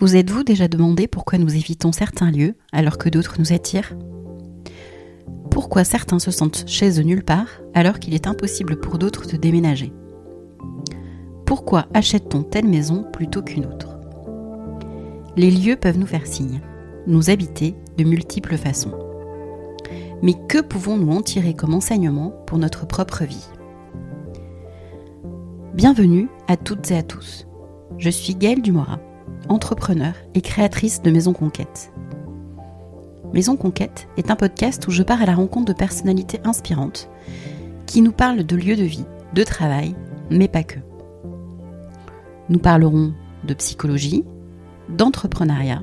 Vous êtes-vous déjà demandé pourquoi nous évitons certains lieux alors que d'autres nous attirent Pourquoi certains se sentent chez eux nulle part alors qu'il est impossible pour d'autres de déménager Pourquoi achète-t-on telle maison plutôt qu'une autre Les lieux peuvent nous faire signe, nous habiter de multiples façons. Mais que pouvons-nous en tirer comme enseignement pour notre propre vie Bienvenue à toutes et à tous. Je suis Gaëlle Dumora entrepreneur et créatrice de Maison Conquête. Maison Conquête est un podcast où je pars à la rencontre de personnalités inspirantes qui nous parlent de lieux de vie, de travail, mais pas que. Nous parlerons de psychologie, d'entrepreneuriat,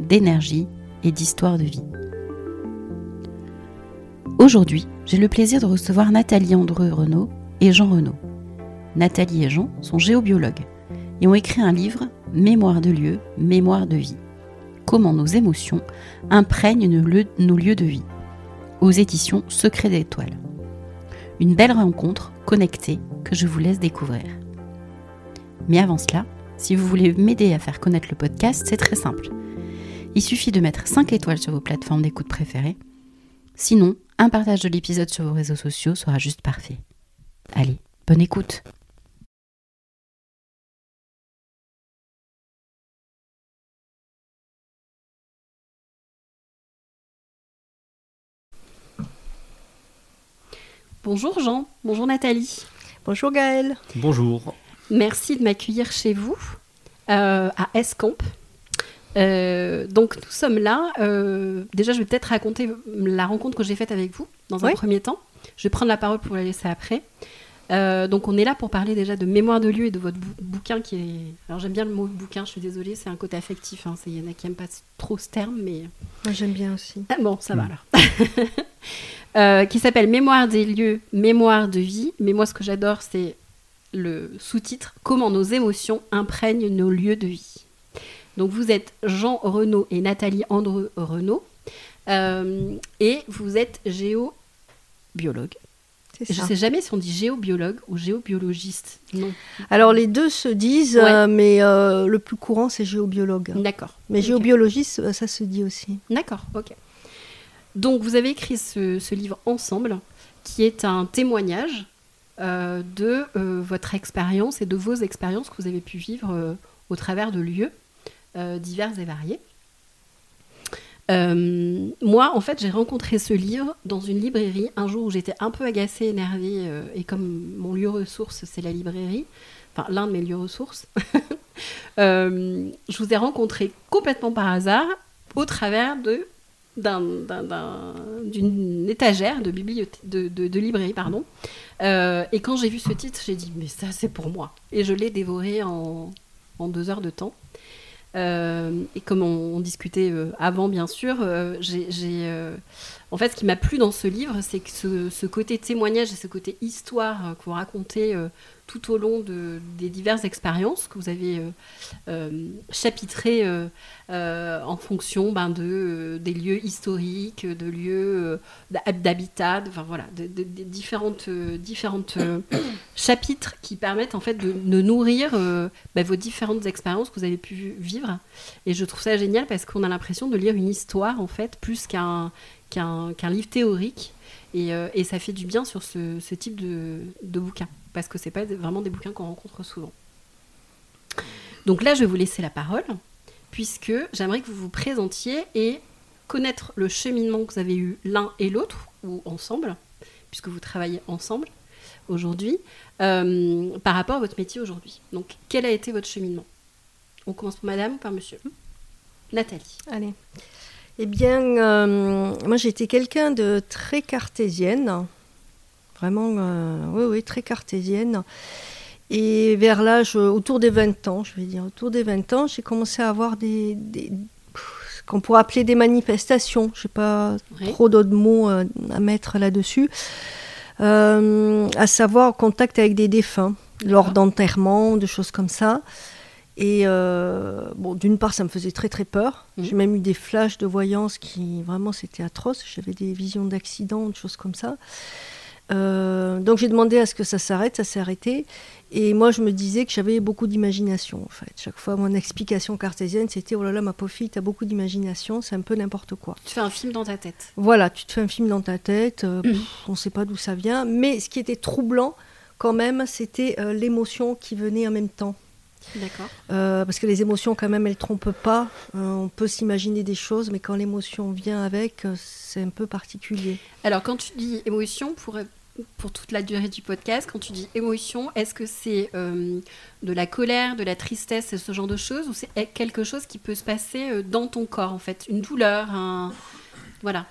d'énergie et d'histoire de vie. Aujourd'hui, j'ai le plaisir de recevoir Nathalie Andreu Renaud et Jean Renaud. Nathalie et Jean sont géobiologues et ont écrit un livre Mémoire de lieu, mémoire de vie. Comment nos émotions imprègnent nos lieux de vie. Aux éditions Secret d'étoiles. Une belle rencontre connectée que je vous laisse découvrir. Mais avant cela, si vous voulez m'aider à faire connaître le podcast, c'est très simple. Il suffit de mettre 5 étoiles sur vos plateformes d'écoute préférées. Sinon, un partage de l'épisode sur vos réseaux sociaux sera juste parfait. Allez, bonne écoute Bonjour Jean, bonjour Nathalie. Bonjour Gaëlle. Bonjour. Merci de m'accueillir chez vous euh, à Escamp. Euh, donc nous sommes là. Euh, déjà, je vais peut-être raconter la rencontre que j'ai faite avec vous dans un premier temps. Je vais prendre la parole pour la laisser après. Donc on est là pour parler déjà de mémoire de lieu et de votre bouquin qui est... Alors j'aime bien le mot bouquin, je suis désolée, c'est un côté affectif. Hein. Il y en a qui n'aiment pas trop ce terme, mais... Moi j'aime bien aussi. Ah, bon, ça va mm. alors. Euh, qui s'appelle Mémoire des lieux, mémoire de vie. Mais moi, ce que j'adore, c'est le sous-titre Comment nos émotions imprègnent nos lieux de vie. Donc, vous êtes Jean Renaud et Nathalie Andreu Renaud. Euh, et vous êtes géobiologue. Je ne sais jamais si on dit géobiologue ou géobiologiste. Non. Alors les deux se disent, euh, mais le plus courant c'est géobiologue. D'accord. Mais géobiologiste, ça se dit aussi. D'accord, ok. Donc vous avez écrit ce, livre ensemble, qui est un témoignage euh, de euh, votre expérience et de vos expériences que vous avez pu vivre euh, au travers de lieux divers et variés. Moi, en fait, j'ai rencontré ce livre dans une librairie un jour où j'étais un peu agacée, énervée, et comme mon lieu ressource, c'est la librairie, enfin l'un de mes lieux ressources, je vous ai rencontré complètement par hasard au travers de d'une étagère de, de, de, librairie. Pardon. Euh, et quand j'ai vu ce titre, j'ai dit, mais ça, c'est pour moi. Et je l'ai dévoré en, en, deux heures de temps. Euh, et comme on, discutait euh, avant, bien sûr, j'ai, en fait, ce qui m'a plu dans ce livre, c'est que ce, ce, côté témoignage et ce côté histoire que vous racontez tout au long de, des diverses expériences que vous avez euh, euh, chapitrées euh, en fonction ben, de, des lieux historiques, de lieux d'habitat, enfin voilà, de, différentes, différentes chapitres qui permettent en fait de, nourrir ben, vos différentes expériences que vous avez pu vivre. Et je trouve ça génial parce qu'on a l'impression de lire une histoire en fait plus qu'un qu'un livre théorique. Et, et, ça fait du bien sur ce, ce type de, de bouquin parce que c'est pas vraiment des bouquins qu'on rencontre souvent. Donc là, je vais vous laisser la parole, puisque j'aimerais que vous vous présentiez et connaître le cheminement que vous avez eu l'un et l'autre, ou ensemble, puisque vous travaillez ensemble aujourd'hui, euh, par rapport à votre métier aujourd'hui. Donc, quel a été votre cheminement? On commence par madame ou par monsieur? Nathalie. Allez. Eh bien, euh, moi j'étais quelqu'un de très cartésienne. Vraiment, euh, oui, oui, très cartésienne. Et vers l'âge, autour des 20 ans, je vais dire, autour des 20 ans, j'ai commencé à avoir des, ce qu'on pourrait appeler des manifestations. Je n'ai pas trop d'autres mots euh, à mettre là-dessus. Euh, à savoir contact avec des défunts, lors d'enterrements, de choses comme ça. Et bon, d'une part, ça me faisait très très peur. Mmh. J'ai même eu des flashs de voyance qui vraiment c'était atroce. J'avais des visions d'accidents, de choses comme ça. Euh, donc j'ai demandé à ce que ça s'arrête, ça s'est arrêté. Et moi, je me disais que j'avais beaucoup d'imagination, en fait. Chaque fois, mon explication cartésienne, c'était, oh là là, ma pauvre fille, t'as beaucoup d'imagination, c'est un peu n'importe quoi. Tu fais un film dans ta tête. Voilà, tu te fais un film dans ta tête, euh, pff, on ne sait pas d'où ça vient. Mais ce qui était troublant, quand même, c'était euh, l'émotion qui venait en même temps. D'accord. Euh, parce que les émotions, quand même, elles trompent pas. Euh, on peut s'imaginer des choses, mais quand l'émotion vient avec, euh, c'est un peu particulier. Alors, quand tu dis émotion, pour, pour toute la durée du podcast, quand tu dis émotion, est-ce que c'est euh, de la colère, de la tristesse, et ce genre de choses, ou c'est quelque chose qui peut se passer dans ton corps, en fait? Une douleur, un... Voilà,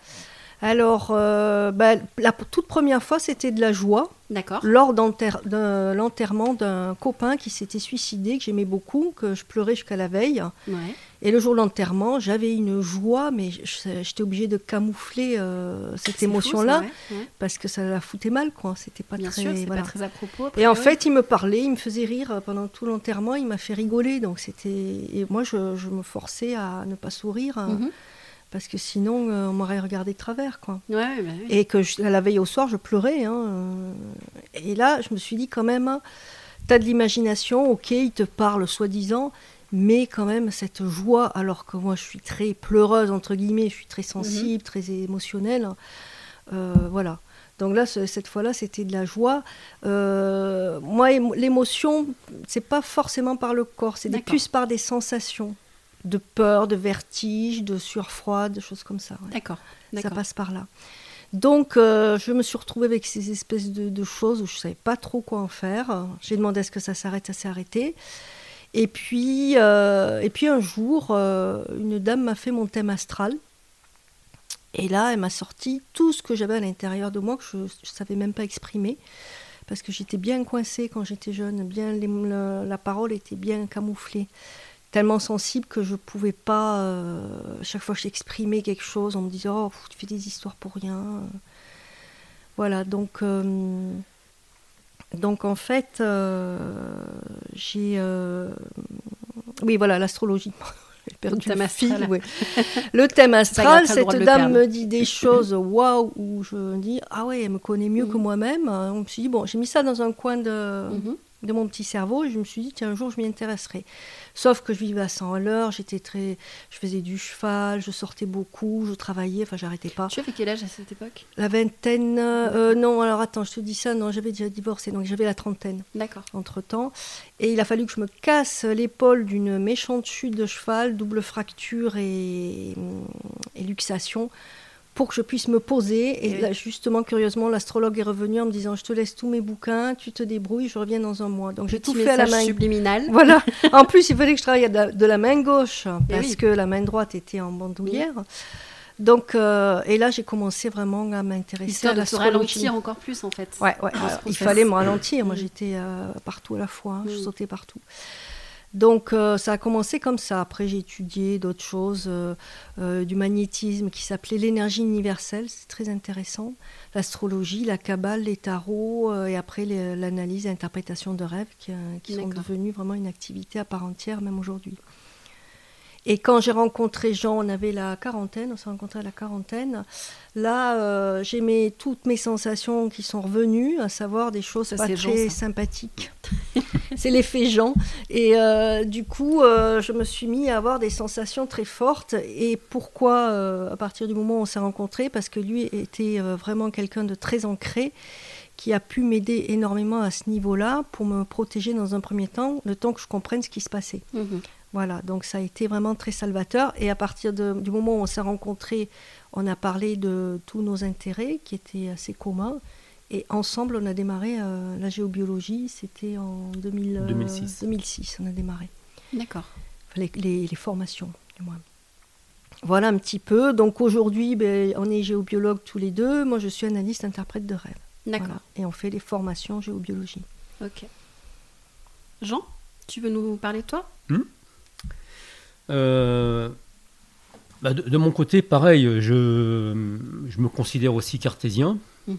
Alors, euh, bah, la toute première fois, c'était de la joie. d'accord. lors de l'enterrement d'un copain qui s'était suicidé, que j'aimais beaucoup, que je pleurais jusqu'à la veille. Ouais. Et le jour de l'enterrement, j'avais une joie, mais j'étais obligée de camoufler euh, cette émotion-là, ouais, parce que ça la foutait mal, quoi. C'était pas Bien très. sûr, voilà. pas très à propos. Et en fait, il me parlait, il me faisait rire euh, pendant tout l'enterrement, il m'a fait rigoler, donc c'était. Et moi, je, je me forçais à ne pas sourire, hein, Mhm. Parce que sinon, euh, on m'aurait regardé de travers, quoi. Ouais, ouais, bah. Et que je- la veille au soir, je pleurais. hein, euh, Et là, je me suis dit quand même, tu as de l'imagination, ok, il te parle soi-disant, mais quand même cette joie, alors que moi je suis très pleureuse, entre guillemets, je suis très sensible, très émotionnelle. euh, voilà. Donc là, ce- cette fois-là, c'était de la joie. Moi, émo- l'émotion, c'est pas forcément par le corps, c'est plus par des sensations de peur, de vertige, de sueur froide, des choses comme ça. ouais. D'accord, Ça passe par là. Donc, euh, je me suis retrouvée avec ces espèces de, de choses où je ne savais pas trop quoi en faire. J'ai demandé à ce que ça s'arrête, ça s'est arrêté. Et puis, euh, et puis un jour, euh, une dame m'a fait mon thème astral. Et là, elle m'a sorti tout ce que j'avais à l'intérieur de moi que je ne savais même pas exprimer. Parce que j'étais bien coincée quand j'étais jeune. Bien, les- la, la parole était bien camouflée. Tellement sensible que je ne pouvais pas. euh, chaque fois que j'exprimais quelque chose, on me disait Oh, tu fais des histoires pour rien. Voilà, donc. euh, donc en fait, euh, j'ai. oui, voilà, l'astrologie. J'ai perdu thème le fil, astral. ouais. Le thème astral, cette dame me dit des choses waouh, où je me dis Ah ouais, elle me connaît mieux que Mhm. moi-même. On me suis dit Bon, j'ai mis ça dans un coin de, Mhm. De mon petit cerveau et je me suis dit tiens un jour je m'y intéresserai. Sauf que je vivais à 100 à l'heure, j'étais très, je faisais du cheval, je sortais beaucoup, je travaillais, enfin j'arrêtais pas. Tu avais quel âge à cette époque? La vingtaine, euh, non alors attends je te dis ça, non j'avais déjà divorcé donc j'avais la trentaine D'accord. entre temps et il a fallu que je me casse l'épaule d'une méchante chute de cheval, double fracture et, et luxation pour que je puisse me poser. Et là, justement, curieusement, l'astrologue est revenu en me disant Je te laisse tous mes bouquins, tu te débrouilles, je reviens dans un mois. Donc j'ai tout fait à la main. subliminal. Voilà. En plus, il fallait que je travaille de la, de la main gauche Eh parce oui. que la main droite était en bandoulière. Donc, euh, et là, j'ai commencé vraiment à m'intéresser à de l'astrologie. ralentir encore plus en fait. Ouais, ouais. alors, il fallait me ralentir. Moi, Mm. j'étais euh, partout à la fois. hein, Je Mm. sautais partout. Donc, euh, ça a commencé comme ça. Après, j'ai étudié d'autres choses, euh, euh, du magnétisme qui s'appelait l'énergie universelle. C'est très intéressant. L'astrologie, la cabale, les tarots, et après l'analyse et l'interprétation de rêves qui, qui sont devenus vraiment une activité à part entière, même aujourd'hui. Et quand j'ai rencontré Jean, on avait la quarantaine, on s'est rencontrés à la quarantaine. Là, euh, j'ai mes, toutes mes sensations qui sont revenues, à savoir des choses Ça, pas très Jean, sympathiques. c'est l'effet Jean. Et euh, du coup, euh, je me suis mis à avoir des sensations très fortes. Et pourquoi, euh, à partir du moment où on s'est rencontrés? Parce que lui était vraiment quelqu'un de très ancré qui a pu m'aider énormément à ce niveau-là pour me protéger dans un premier temps, le temps que je comprenne ce qui se passait. Mhm. Voilà, donc ça a été vraiment très salvateur. Et à partir de- du moment où on s'est rencontrés, on a parlé de tous nos intérêts qui étaient assez communs. Et ensemble, on a démarré euh, la géobiologie. C'était en 2000, euh, 2006. 2006, on a démarré. D'accord. Enfin, les, les- les formations, du moins. Voilà un petit peu. Donc aujourd'hui, ben, on est géobiologues tous les deux. Moi, je suis analyste interprète de rêve. D'accord. Voilà. Et on fait les formations géobiologie. Ok. Jean, tu veux nous parler de toi? Euh, bah, de, de mon côté, pareil, je, je me considère aussi cartésien. Mhm.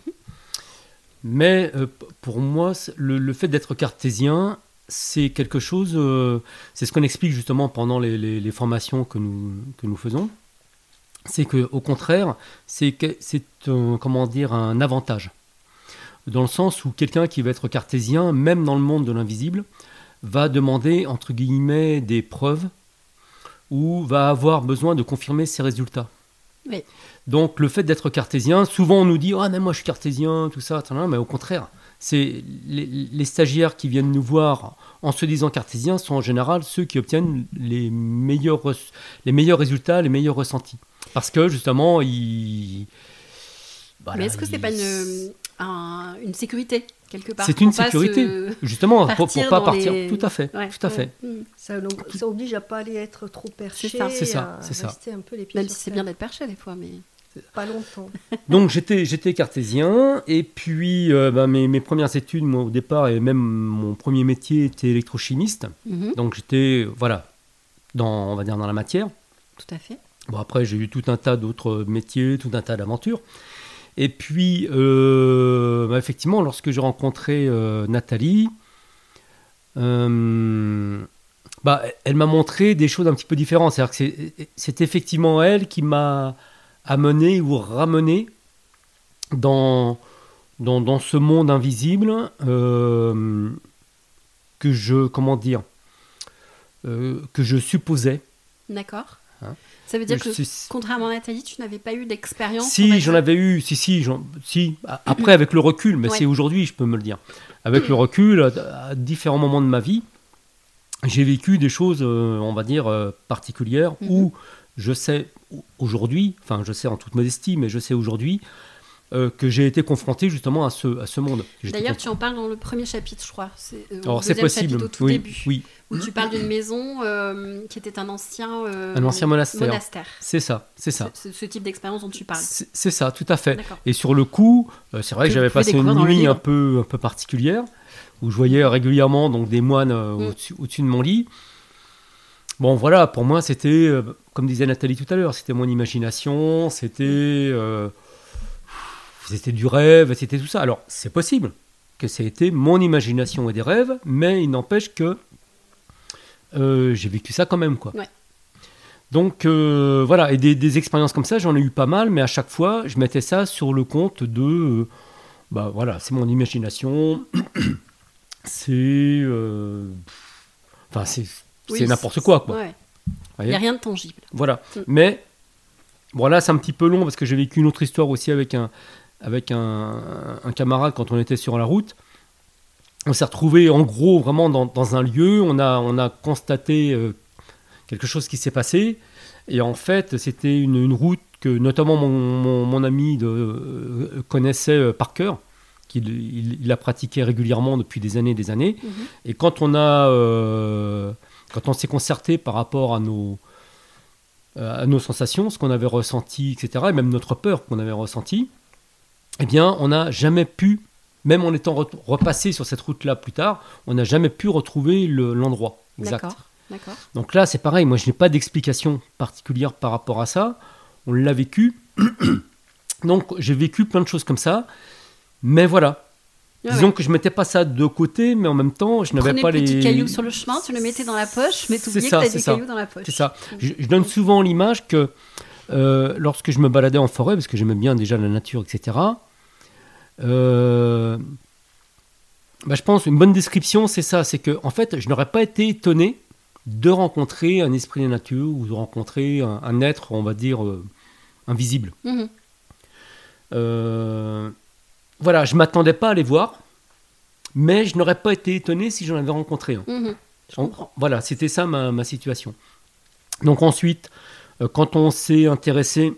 Mais euh, pour moi, le, le fait d'être cartésien, c'est quelque chose, euh, c'est ce qu'on explique justement pendant les, les- les formations que nous, que nous faisons. C'est que, au contraire, c'est comment dire un avantage. dans le sens où quelqu'un qui va être cartésien, même dans le monde de l'invisible, va demander, entre guillemets, des preuves ou va avoir besoin de confirmer ses résultats. Oui. Donc le fait d'être cartésien, souvent on nous dit ah mais moi je suis cartésien, tout ça, mais au contraire, c'est les, les, stagiaires qui viennent nous voir en se disant cartésien sont en général ceux qui obtiennent les meilleurs, les meilleurs résultats, les meilleurs ressentis, parce que justement ils. mais est-ce que c'est pas une, une sécurité quelque part C'est une sécurité, justement, pour, pour pas partir. Tout à fait, tout à fait. Mm. Ça, ça, oblige à pas aller être trop perché. C'est ça, c'est ça, c'est ça. Un peu les Même si c'est bien d'être perché des fois, mais. Pas longtemps. Donc j'étais, j'étais cartésien et puis euh, bah, mes, mes, premières études, moi au départ, et même mon premier métier était électrochimiste. Mhm. Donc j'étais, voilà, dans, on va dire dans la matière. Tout à fait. Bon après j'ai eu tout un tas d'autres métiers, tout un tas d'aventures. Et puis, euh, bah, effectivement, lorsque j'ai rencontré euh, Nathalie, euh, bah, elle m'a montré des choses un petit peu différentes. C'est-à-dire que c'est effectivement elle qui m'a amené ou ramené dans, dans, dans ce monde invisible que je, comment dire, que je supposais. D'accord. Hein ça veut dire que, contrairement à Nathalie, tu n'avais pas eu d'expérience Si, j'en avais eu, si, si, si. Après, avec le recul, mais c'est aujourd'hui, je peux me le dire. Avec le recul, à, différents moments de ma vie, j'ai vécu des choses, euh, on va dire, euh, particulières mhm. où je sais aujourd'hui, enfin, je sais en toute modestie, mais je sais aujourd'hui euh, que j'ai été confronté justement à ce, à ce monde. D'ailleurs, tu en parles dans le premier chapitre, je crois. C'est, euh, Alors, c'est possible. au tout oui, début, oui. Où tu parles d'une maison euh, qui était un ancien, un ancien monastère. C'est ça, c'est ça. Ce, ce, type d'expérience dont tu parles. C'est, ça, tout à fait. Et sur le coup, c'est vrai que, j'avais passé une nuit un peu, un peu particulière où je voyais régulièrement donc des moines mm. au-dessus, au-dessus de mon lit. Bon, voilà, pour moi, c'était, comme disait Nathalie tout à l'heure, c'était mon imagination, c'était c'était du rêve, c'était tout ça. Alors, c'est possible que ça ait été mon imagination et des rêves, mais il n'empêche que euh, j'ai vécu ça quand même, quoi. Donc euh, voilà, et des, expériences comme ça, j'en ai eu pas mal, mais à chaque fois, je mettais ça sur le compte de, euh, bah voilà, c'est mon imagination, c'est, enfin c'est, n'importe quoi, quoi. Il n'y a rien de tangible. Voilà, mm. mais bon là c'est un petit peu long parce que j'ai vécu une autre histoire aussi avec un, avec un, camarade quand on était sur la route. On s'est retrouvé en gros vraiment dans, un lieu, on a, on a constaté euh, quelque chose qui s'est passé. Et en fait, c'était une, route que notamment mon, mon, ami de, euh, connaissait euh, par cœur, qu'il il, a pratiqué régulièrement depuis des années et des années. Mhm. Et quand on, a, quand on s'est concerté par rapport à nos, à nos sensations, ce qu'on avait ressenti, etc., et même notre peur qu'on avait ressenti, eh bien, on n'a jamais pu, même en étant repassé sur cette route-là plus tard, on n'a jamais pu retrouver l'endroit exact. Donc là, c'est pareil, moi je n'ai pas d'explication particulière par rapport à ça. On l'a vécu. Donc j'ai vécu plein de choses comme ça. Mais voilà. Disons que je mettais pas ça de côté, mais en même temps, je n'avais pas les. petits cailloux sur le chemin, tu le mettais dans la poche, mais tu oubliais que tu des cailloux dans la poche. C'est ça. Je, je, donne souvent l'image que euh, lorsque je me baladais en forêt, parce que j'aimais bien déjà la nature, etc., euh, bah, je pense une bonne description, c'est ça, c'est que en fait, je n'aurais pas été étonné de rencontrer un esprit de nature ou de rencontrer un, être, on va dire, euh, invisible. Mhm. voilà, je m'attendais pas à les voir, mais je n'aurais pas été étonné si j'en avais rencontré un. Mhm. voilà, c'était ça ma, ma, situation. Donc ensuite, quand on s'est intéressé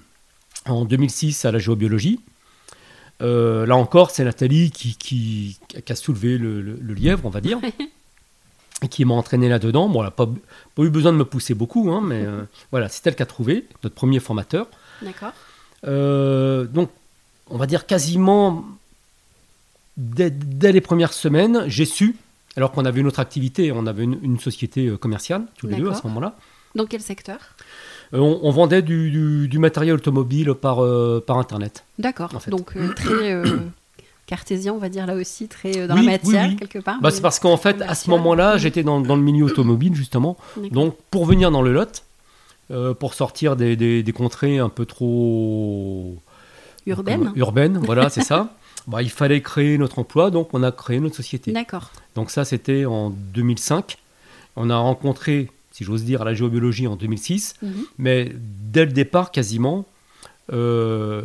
en 2006 à la géobiologie, euh, là encore, c'est Nathalie qui, qui, a soulevé le, lièvre, on va dire, et qui m'a entraîné là-dedans. Bon, elle n'a pas, eu besoin de me pousser beaucoup, hein, mais euh, voilà, c'est elle qui a trouvé, notre premier formateur. D'accord. donc, on va dire quasiment dès, les premières semaines, j'ai su, alors qu'on avait une autre activité, on avait une, société commerciale, tous les deux à ce moment-là. Dans quel secteur euh, on, vendait du, matériel automobile par, euh, par Internet. D'accord. Donc euh, très cartésien, on va dire là aussi, très dans la matière quelque part. Bah, c'est parce qu'en fait, à ce moment-là, j'étais dans, le milieu automobile justement. Donc pour venir dans le Lot, pour sortir des, contrées un peu trop urbaines, urbaines, voilà, c'est ça. bah, il fallait créer notre emploi, donc on a créé notre société. D'accord. Donc ça, c'était en 2005. On a rencontré, si j'ose dire, la géobiologie en 2006. Mhm. Mais dès le départ, quasiment, euh,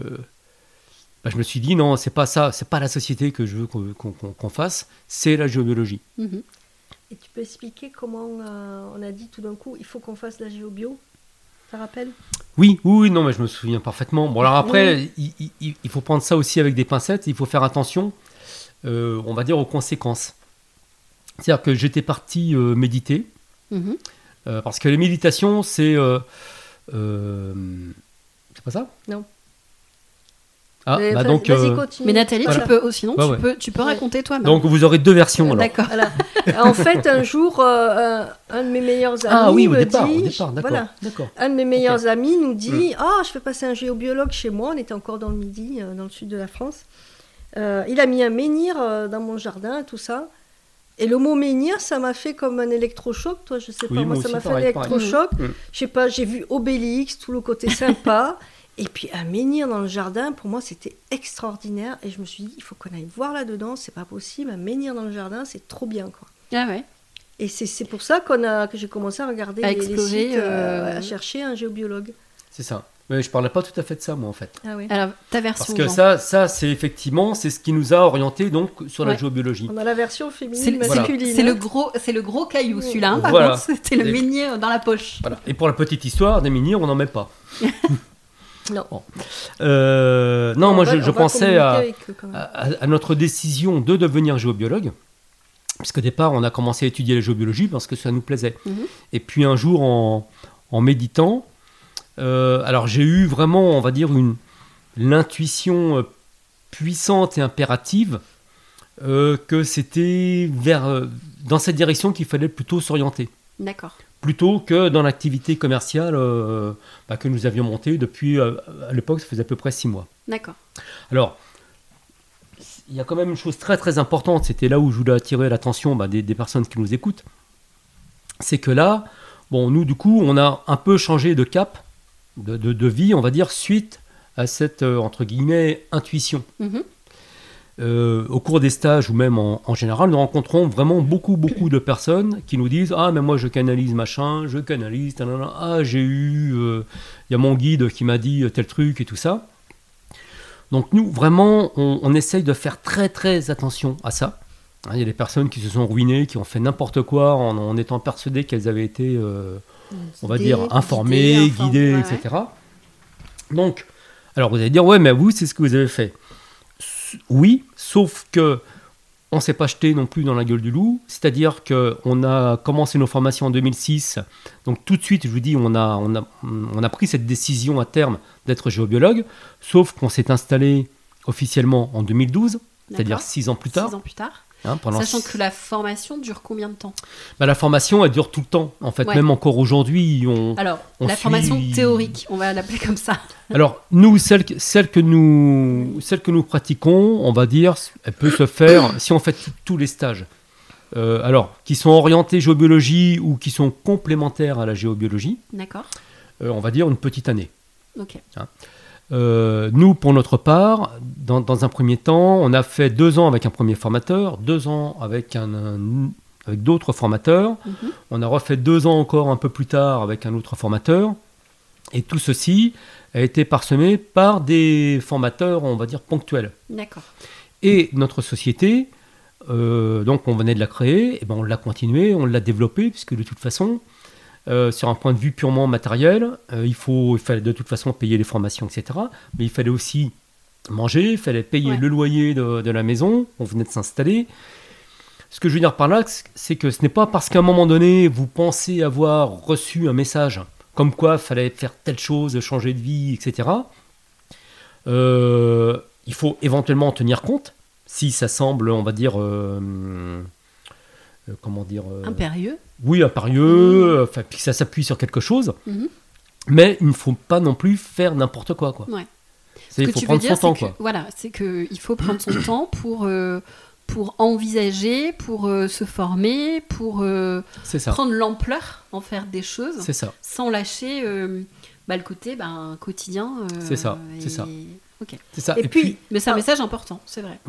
bah, je me suis dit non, c'est pas ça, c'est pas la société que je veux qu'on fasse, c'est la géobiologie. Mhm. Et tu peux expliquer comment euh, on a dit tout d'un coup, il faut qu'on fasse la géobio? Ça rappelle? Oui, oui, oui, non, mais je me souviens parfaitement. Bon, alors après, il, il- il faut prendre ça aussi avec des pincettes. Il faut faire attention, euh, on va dire, aux conséquences. C'est-à-dire que j'étais parti euh, méditer, Mhm. Euh, parce que les méditations, c'est. euh, euh, c'est pas ça Non. Ah, Mais bah donc. vas-y, continue. Mais Nathalie, Voilà. tu peux, oh, sinon, Ouais, tu, ouais. Peux, tu peux Ouais. raconter toi-même. donc vous aurez deux versions alors. D'accord. Voilà. en fait, un jour, euh, un, un de mes meilleurs amis Ah oui, au me départ, dit, au départ, d'accord. voilà, D'accord. un de mes meilleurs amis nous dit, Mm. ah, je fais passer un géobiologue chez moi. On était encore dans le midi, euh, dans le sud de la France. Euh, il a mis un menhir euh, dans mon jardin, tout ça. Et le mot menhir, ça m'a fait comme un électrochoc, toi, je sais Oui, pas, moi moi, ça m'a fait un électrochoc. Mm. Je sais pas, j'ai vu Obélix, tout le côté sympa. Et puis un menhir dans le jardin, pour moi, c'était extraordinaire. Et je me suis dit, il faut qu'on aille voir là-dedans, c'est pas possible. Un menhir dans le jardin, c'est trop bien, quoi. Ah ouais. Et c'est c'est pour ça qu'on a, que j'ai commencé à regarder À les, les explorer, sites, euh, euh, à chercher un géobiologue. C'est ça. Mais je parlais pas tout à fait de ça, moi, en fait. Ah oui. Alors, ta version. Parce que ça, ça c'est effectivement, c'est ce qui nous a orientés donc sur la géobiologie. On a la version c'est féminine masculine. c'est le hein. gros, c'est le gros caillou celui-là. hein, par Voilà. contre, C'était le Et- menhir dans la poche. Voilà. Et pour la petite histoire, des menhirs, on n'en met pas. Non. Euh, non, On moi va- je, pensais à, eux notre décision de devenir géobiologue. Parce qu'au départ, on a commencé à étudier la géobiologie parce que ça nous plaisait. Mhm. Et puis un jour, en, en méditant, alors j'ai eu vraiment, on va dire, une l'intuition euh, puissante et impérative euh, que c'était vers euh, dans cette direction qu'il fallait plutôt s'orienter, D'accord. plutôt que dans l'activité commerciale euh, bah, que nous avions montée depuis euh, à l'époque, ça faisait à peu près six mois. D'accord. Alors, il y a quand même une chose très très importante, c'était là où je voulais attirer l'attention bah, des, des personnes qui nous écoutent, c'est que là, bon, nous du coup, on a un peu changé de cap, de, de- de vie, on va dire, suite à cette, euh, entre guillemets, intuition. Mhm. Euh, au cours des stages ou même en, en général, nous rencontrons vraiment beaucoup, beaucoup de personnes qui nous disent Ah, mais moi je canalise machin, je canalise, tanana. ah, j'ai eu, euh, il y a mon guide qui m'a dit tel truc et tout ça. Donc, nous, vraiment, on, on essaye de faire très, très attention à ça. Hein, Il y a des personnes qui se sont ruinées, qui ont fait n'importe quoi en, en étant persuadées qu'elles avaient été, euh, on va dire, informées, ouais. etc. Donc, alors vous allez dire, ouais, mais vous, c'est ce que vous avez fait. Oui, sauf que on s'est pas jeté non plus dans la gueule du loup. C'est-à-dire que on a commencé nos formations en 2006. Donc tout de suite, je vous dis, on a, on a, on a pris cette décision à terme d'être géobiologue. Sauf qu'on s'est installé officiellement en 2012, c'est-à-dire D'accord. six ans plus tard. Six ans plus tard. Hein, pendant Sachant que la formation dure combien de temps? Bah, la formation, elle dure tout le temps. En fait, Ouais. même encore aujourd'hui, on, Alors, On la suit- formation théorique, on va l'appeler comme ça. Alors, nous, celle, que- celle, que nous, celle que nous pratiquons, on va dire, elle peut se faire si on fait tous les stages. Euh, alors, qui sont orientés géobiologie ou qui sont complémentaires à la géobiologie, D'accord. euh, on va dire une petite année. Ok. Euh, nous, pour notre part, dans, dans un premier temps, on a fait deux ans avec un premier formateur, deux ans avec, un, un- avec d'autres formateurs. Mhm. On a refait deux ans encore un peu plus tard avec un autre formateur. Et tout ceci a été parsemé par des formateurs, on va dire, ponctuels. D'accord. Et notre société, euh, donc on venait de la créer, et ben on l'a continuée, on l'a développée, puisque de toute façon, euh, sur un point de vue purement matériel, euh, il, faut, il fallait de toute façon payer les formations, etc. Mais il fallait aussi manger, il fallait payer Ouais. le loyer de, de la maison, on venait de s'installer. Ce que je veux dire par là, c'est que ce n'est pas parce qu'à un moment donné, vous pensez avoir reçu un message comme quoi il fallait faire telle chose, changer de vie, etc. Euh, il faut éventuellement en tenir compte si ça semble, on va dire, comment dire, euh, Impérieux. oui, impérieux, enfin, puis que ça s'appuie sur quelque chose, Mhm. mais il ne faut pas non plus faire n'importe quoi, quoi. Ouais. C'est- Ce Il que faut tu veux prendre dire, son temps, c'est que, quoi. voilà, c'est que il faut prendre son temps pour euh, pour envisager, pour euh, se former, pour euh, prendre l'ampleur en faire des choses, c'est ça. sans lâcher euh, bah, le côté ben, quotidien. euh, C'est ça, c'est et- ça. ok. C'est ça. Et puis- Mais c'est un Ah. message important, c'est vrai.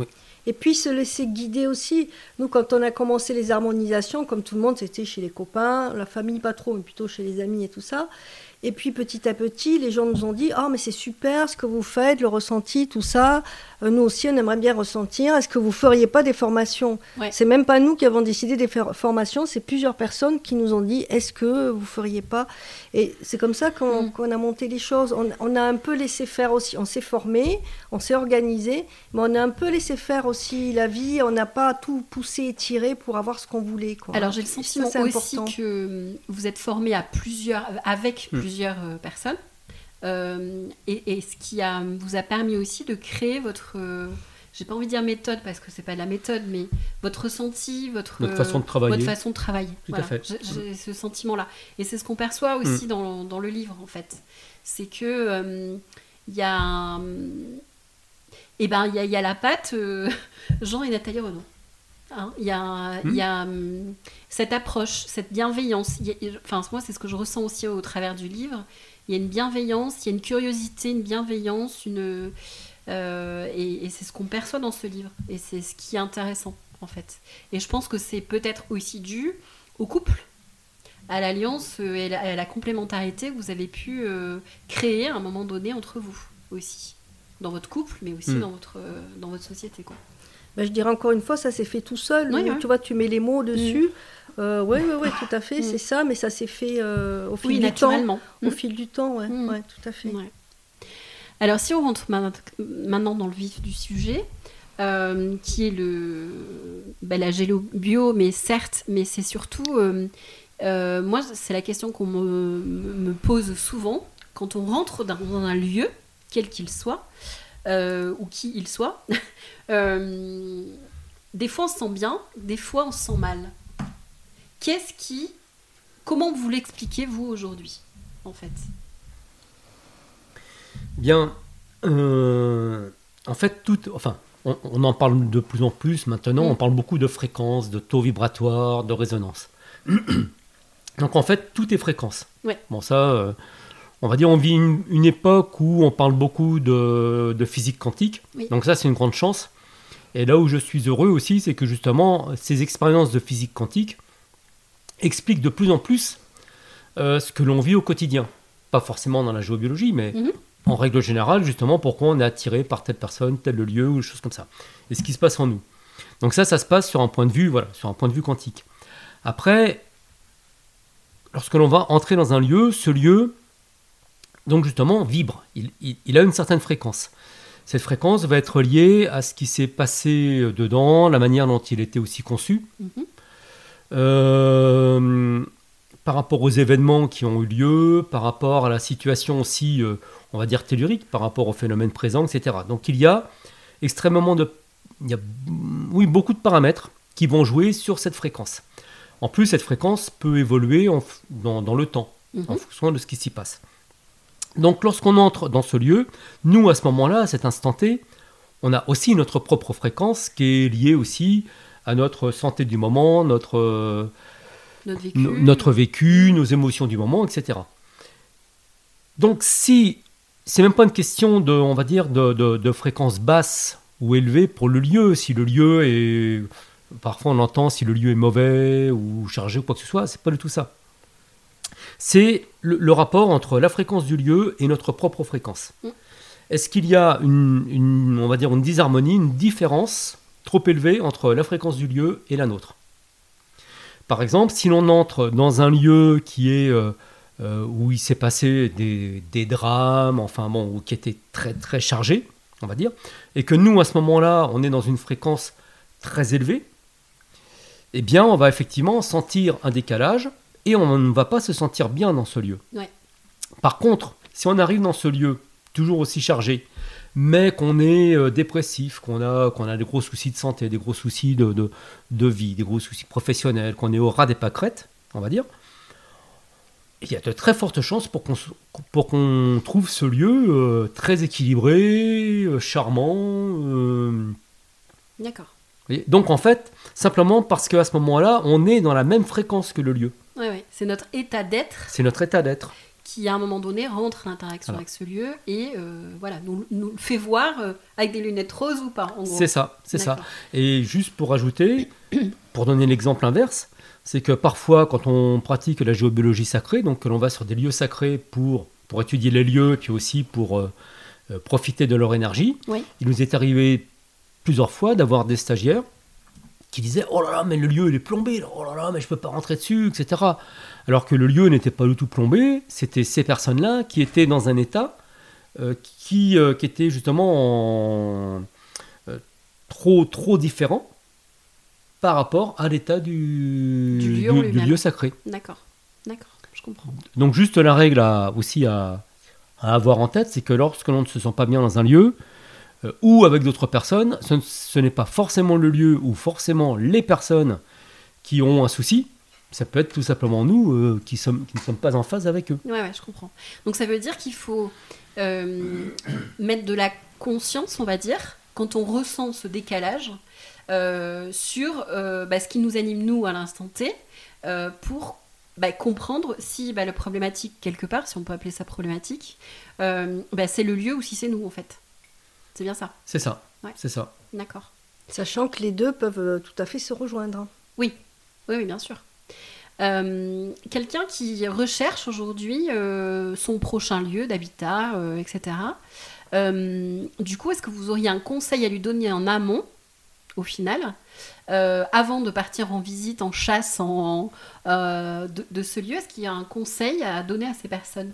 Et puis se laisser guider aussi. Nous, quand on a commencé les harmonisations, comme tout le monde, c'était chez les copains, la famille pas trop, mais plutôt chez les amis et tout ça. Et puis petit à petit, les gens nous ont dit Ah, mais c'est super ce que vous faites, le ressenti, tout ça. Euh, nous aussi, on aimerait bien ressentir. Est-ce que vous feriez pas des formations Ouais. C'est même pas nous qui avons décidé des formations, c'est plusieurs personnes qui nous ont dit Est-ce que vous feriez pas? Et c'est comme ça qu'on Mm. a monté les choses. On, on a un peu laissé faire aussi. On s'est formé, on s'est organisé, mais on a un peu laissé faire aussi la vie. On n'a pas tout poussé et tiré pour avoir ce qu'on voulait. Quoi. Alors j'ai le ça, sentiment c'est aussi important. que hum, vous êtes formé à plusieurs, avec Hmm. plusieurs euh, personnes. Euh, et, et ce qui a, vous a permis aussi de créer votre, euh, j'ai pas envie de dire méthode parce que c'est pas de la méthode, mais votre ressenti, votre, Notre euh, façon de travailler. votre façon de travailler. Tout à fait. J'ai ce sentiment-là. Et c'est ce qu'on perçoit aussi dans, dans le livre, en fait. C'est que il y a, un- eh ben, il y y a la patte Jean et Nathalie Renaud. Hein, Il y a, il y a hum, cette approche, cette bienveillance. Il y a- enfin, moi, c'est ce que je ressens aussi au travers du livre. Il y a une bienveillance, il y a une curiosité, une bienveillance, une, euh, et, et c'est ce qu'on perçoit dans ce livre. Et c'est ce qui est intéressant, en fait. Et je pense que c'est peut-être aussi dû au couple, à l'alliance et à la complémentarité que vous avez pu euh, créer à un moment donné entre vous aussi. Dans votre couple, mais aussi Mm. dans, votre, dans votre société. Quoi. Ben, je dirais encore une fois, ça s'est fait tout seul. Oui. Tu vois, tu mets les mots dessus. oui, oui, oui, tout à fait, Mm. c'est ça, mais ça s'est fait euh, au fil Oui, du temps. naturellement. Au Mm. fil du temps, ouais, Mm. ouais, tout à fait. Alors, si on rentre ma- maintenant dans le vif du sujet, euh, qui est le, ben, la gélo bio, mais certes, mais c'est surtout, euh, moi, c'est la question qu'on me, me pose souvent quand on rentre dans un lieu, quel qu'il soit, euh, ou qui il soit. euh, des fois, on se sent bien, des fois, on se sent mal. Qu'est-ce qui, comment vous l'expliquez vous aujourd'hui, en fait? Bien, euh, en fait, tout, enfin, on, on en parle de plus en plus maintenant. Mm. On parle beaucoup de fréquences, de taux vibratoires, de résonance. Donc en fait, tout est fréquence. Ouais. Bon, ça, on va dire, on vit une, une époque où on parle beaucoup de, de physique quantique. Oui. Donc ça, c'est une grande chance. Et là où je suis heureux aussi, c'est que justement, ces expériences de physique quantique expliquent de plus en plus euh, ce que l'on vit au quotidien. Pas forcément dans la géobiologie, mais Mhm. en règle générale, justement, pourquoi on est attiré par telle personne, tel lieu, ou des choses comme ça. Et ce qui se passe en nous. Donc ça, ça se passe sur un point de vue, voilà, sur un point de vue quantique. Après, lorsque l'on va entrer dans un lieu, ce lieu, donc justement, vibre. Il, il- il a une certaine fréquence. Cette fréquence va être liée à ce qui s'est passé dedans, la manière dont il était aussi conçu. Mhm. Euh, par rapport aux événements qui ont eu lieu, par rapport à la situation aussi, euh, on va dire tellurique, par rapport aux phénomènes présents, etc. Donc il y a extrêmement de, il y a, mm, oui, beaucoup de paramètres qui vont jouer sur cette fréquence. En plus, cette fréquence peut évoluer en dans, dans le temps, Mhm. en fonction de ce qui s'y passe. Donc lorsqu'on entre dans ce lieu, nous, à ce moment-là, à cet instant T, on a aussi notre propre fréquence qui est liée aussi à notre santé du moment, notre, Notre vécu. no- notre vécu, nos émotions du moment, etc. Donc si c'est même pas une question de, on va dire, de, de- de fréquence basse ou élevée pour le lieu, si le lieu est, parfois on entend si le lieu est mauvais ou chargé ou quoi que ce soit, c'est pas du tout ça. C'est le, le rapport entre la fréquence du lieu et notre propre fréquence. Mm. Est-ce qu'il y a une, une- on va dire, une disharmonie, une différence trop élevée entre la fréquence du lieu et la nôtre? Par exemple, si l'on entre dans un lieu qui est euh, euh, où il s'est passé des, des drames, enfin bon, ou qui était très très chargé, on va dire, et que nous à ce moment-là, on est dans une fréquence très élevée, eh bien, on va effectivement sentir un décalage et on ne va pas se sentir bien dans ce lieu. Ouais. Par contre, si on arrive dans ce lieu toujours aussi chargé, mais qu'on est euh, dépressif, qu'on a, qu'on a des gros soucis de santé, des gros soucis de, de, de vie, des gros soucis professionnels, qu'on est au ras des pâquerettes, on va dire, il y a de très fortes chances pour qu'on, se- pour qu'on trouve ce lieu euh, très équilibré, euh, charmant. D'accord. donc en fait, simplement parce qu'à ce moment-là, on est dans la même fréquence que le lieu. C'est notre état d'être C'est notre état d'être. qui à un moment donné rentre en interaction Voilà. avec ce lieu et euh, voilà nous, nous le fait voir euh, avec des lunettes roses ou pas. C'est ça, c'est ça. Et juste pour ajouter, pour donner l'exemple inverse, c'est que parfois, quand on pratique la géobiologie sacrée, donc que l'on va sur des lieux sacrés pour, pour étudier les lieux et puis aussi pour euh, euh, profiter de leur énergie, Oui. il nous est arrivé plusieurs fois d'avoir des stagiaires qui disaient Oh là là, mais le lieu il est plombé, oh là là, mais je peux pas rentrer dessus, etc. Alors que le lieu n'était pas du tout plombé, c'était ces personnes-là qui étaient dans un état euh, qui, euh, qui était justement en, euh, trop, trop différent par rapport à l'état du, Du lieu lui-même. lieu sacré. D'accord, d'accord, je comprends. Donc juste la règle à, aussi à, à avoir en tête, c'est que lorsque l'on ne se sent pas bien dans un lieu, euh, ou avec d'autres personnes, ce, ne- ce n'est pas forcément le lieu ou forcément les personnes qui ont un souci, ça peut être tout simplement nous euh, qui, ne sommes pas en phase avec eux. Ouais, ouais, je comprends. Donc ça veut dire qu'il faut euh, mettre de la conscience, on va dire, quand on ressent ce décalage euh, sur bah, ce qui nous anime nous à l'instant T, pour bah, comprendre si bah, la problématique quelque part, si on peut appeler ça problématique, c'est le lieu ou si c'est nous en fait. C'est bien ça. C'est ça, Ouais. c'est ça. D'accord. Sachant que les deux peuvent euh, tout à fait se rejoindre. Oui, oui, oui, bien sûr. Euh, Quelqu'un qui recherche aujourd'hui euh, son prochain lieu d'habitat, euh, etc. Euh, du coup, est-ce que vous auriez un conseil à lui donner en amont, au final, euh, avant de partir en visite, en chasse en, euh, de, de ce lieu? Est-ce qu'il y a un conseil à donner à ces personnes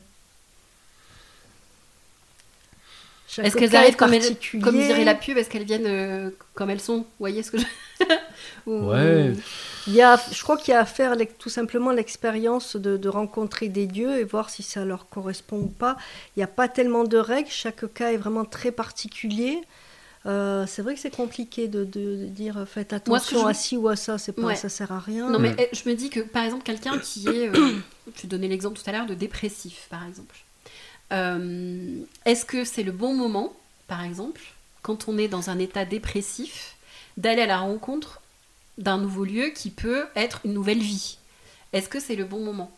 Chaque Est-ce qu'elles arrivent comme, elles- comme dirait la pub Est-ce qu'elles viennent euh, comme elles sont? Vous voyez ce que je... Ou- Ouais. Il y a, je crois qu'il y a à faire tout simplement l'expérience de, de rencontrer des dieux et voir si ça leur correspond ou pas. Il n'y a pas tellement de règles, chaque cas est vraiment très particulier. Euh, c'est vrai que c'est compliqué de, de- de dire euh, faites Moi, attention je- à ci ou à ça, c'est pas, Ouais. ça sert à rien. Non, mais Mm. eh, je me dis que, par exemple, quelqu'un qui est. euh, tu donnais l'exemple tout à l'heure de dépressif, par exemple. Euh, Est-ce que c'est le bon moment, par exemple, quand on est dans un état dépressif, d'aller à la rencontre d'un nouveau lieu qui peut être une nouvelle vie? Est-ce que c'est le bon moment?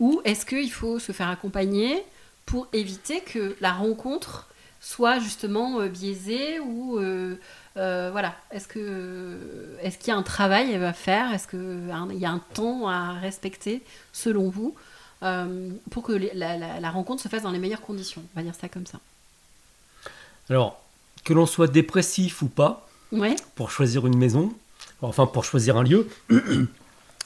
Ou est-ce qu'il faut se faire accompagner pour éviter que la rencontre soit justement euh, biaisée ou euh, voilà? Est-ce est-ce qu'il y a un travail à faire? Est-ce qu'il y a un temps à respecter selon vous euh, pour que les- la, la- la rencontre se fasse dans les meilleures conditions. On va dire ça comme ça. Alors, que l'on soit dépressif ou pas, ouais. pour choisir une maison, enfin pour choisir un lieu,